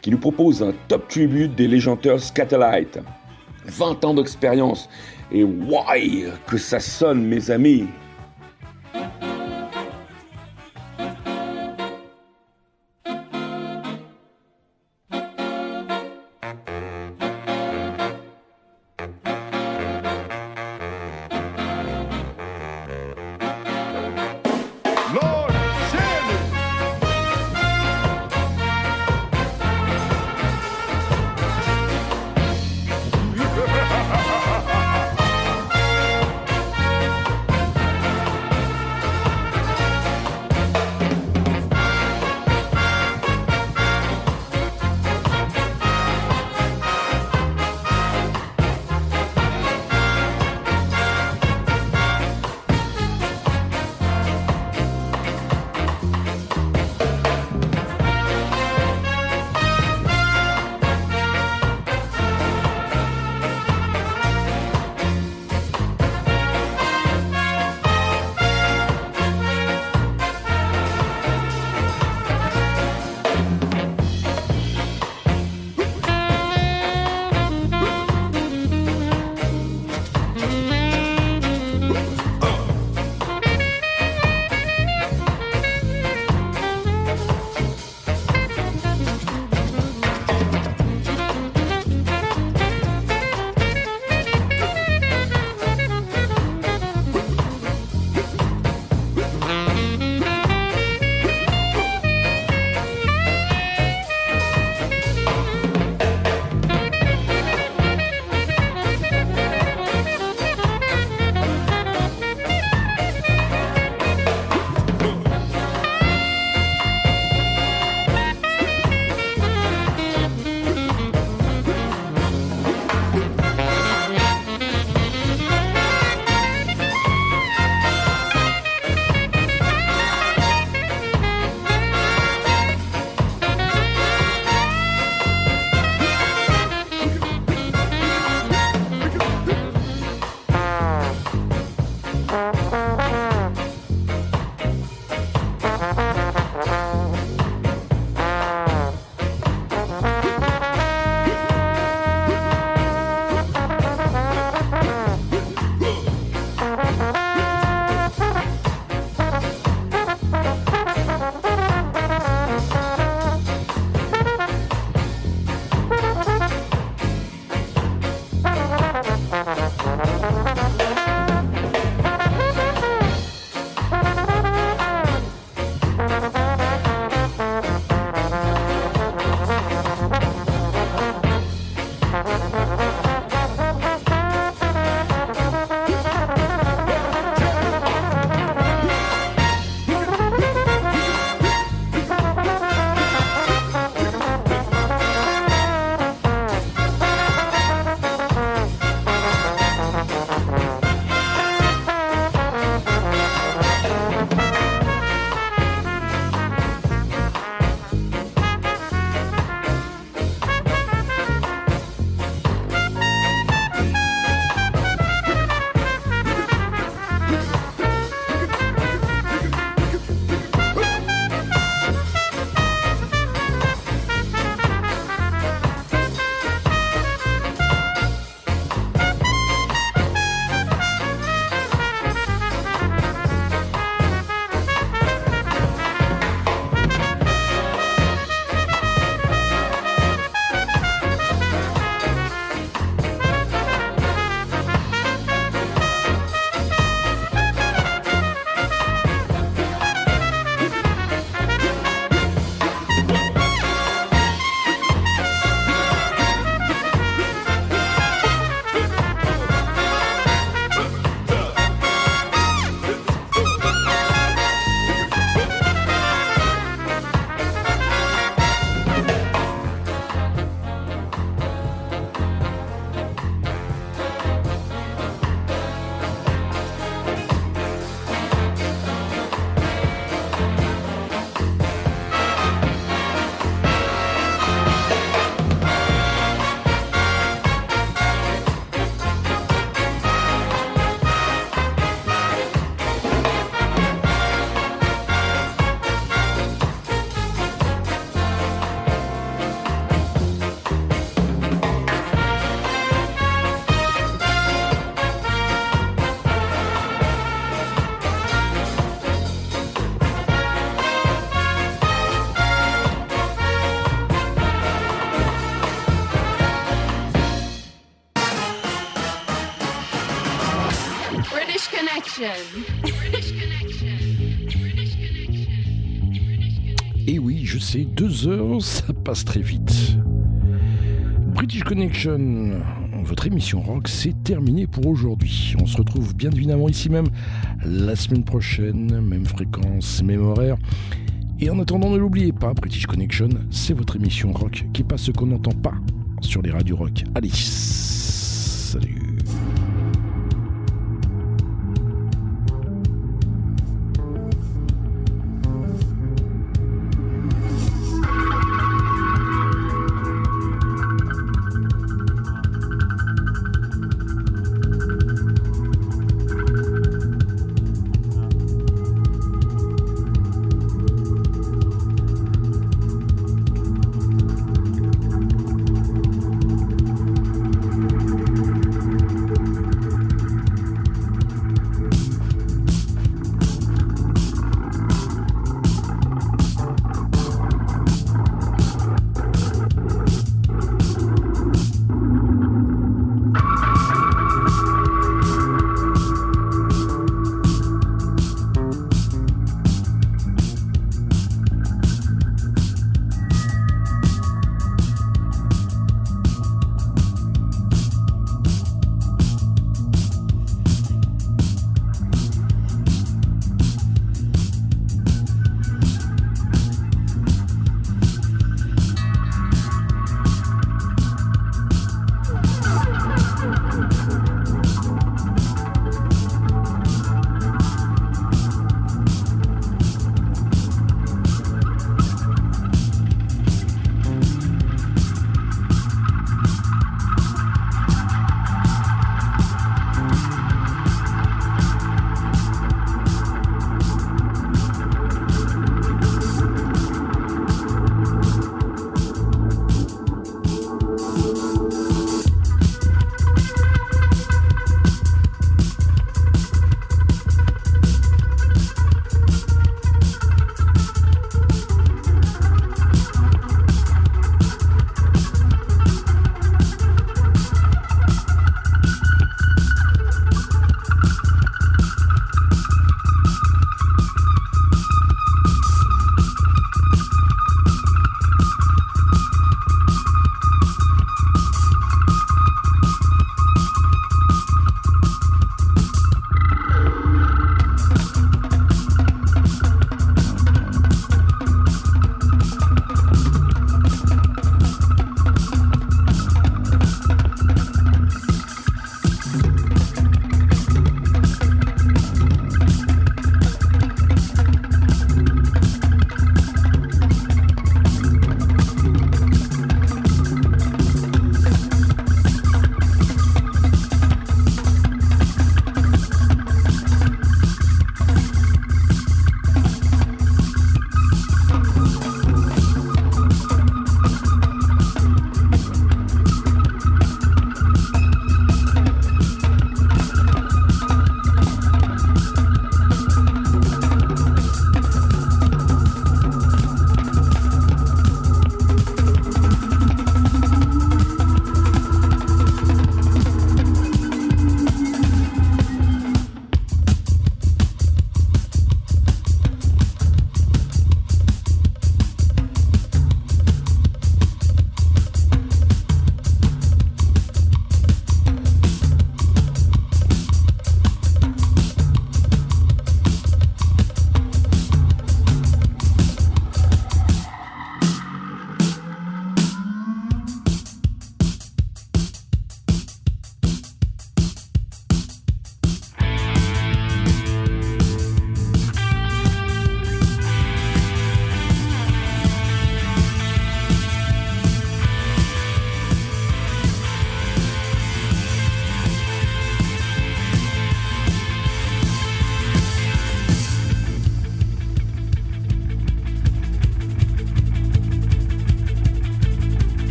qui nous propose un top tribute des légendaires Scatterlight. 20 ans d'expérience, et why que ça sonne, mes amis! Sais, deux heures, ça passe très vite. British Connection, votre émission rock, c'est terminé pour aujourd'hui. On se retrouve bien évidemment ici même la semaine prochaine, même fréquence, même horaire. Et en attendant, ne l'oubliez pas, British Connection, c'est votre émission rock qui passe ce qu'on n'entend pas sur les radios rock. Allez,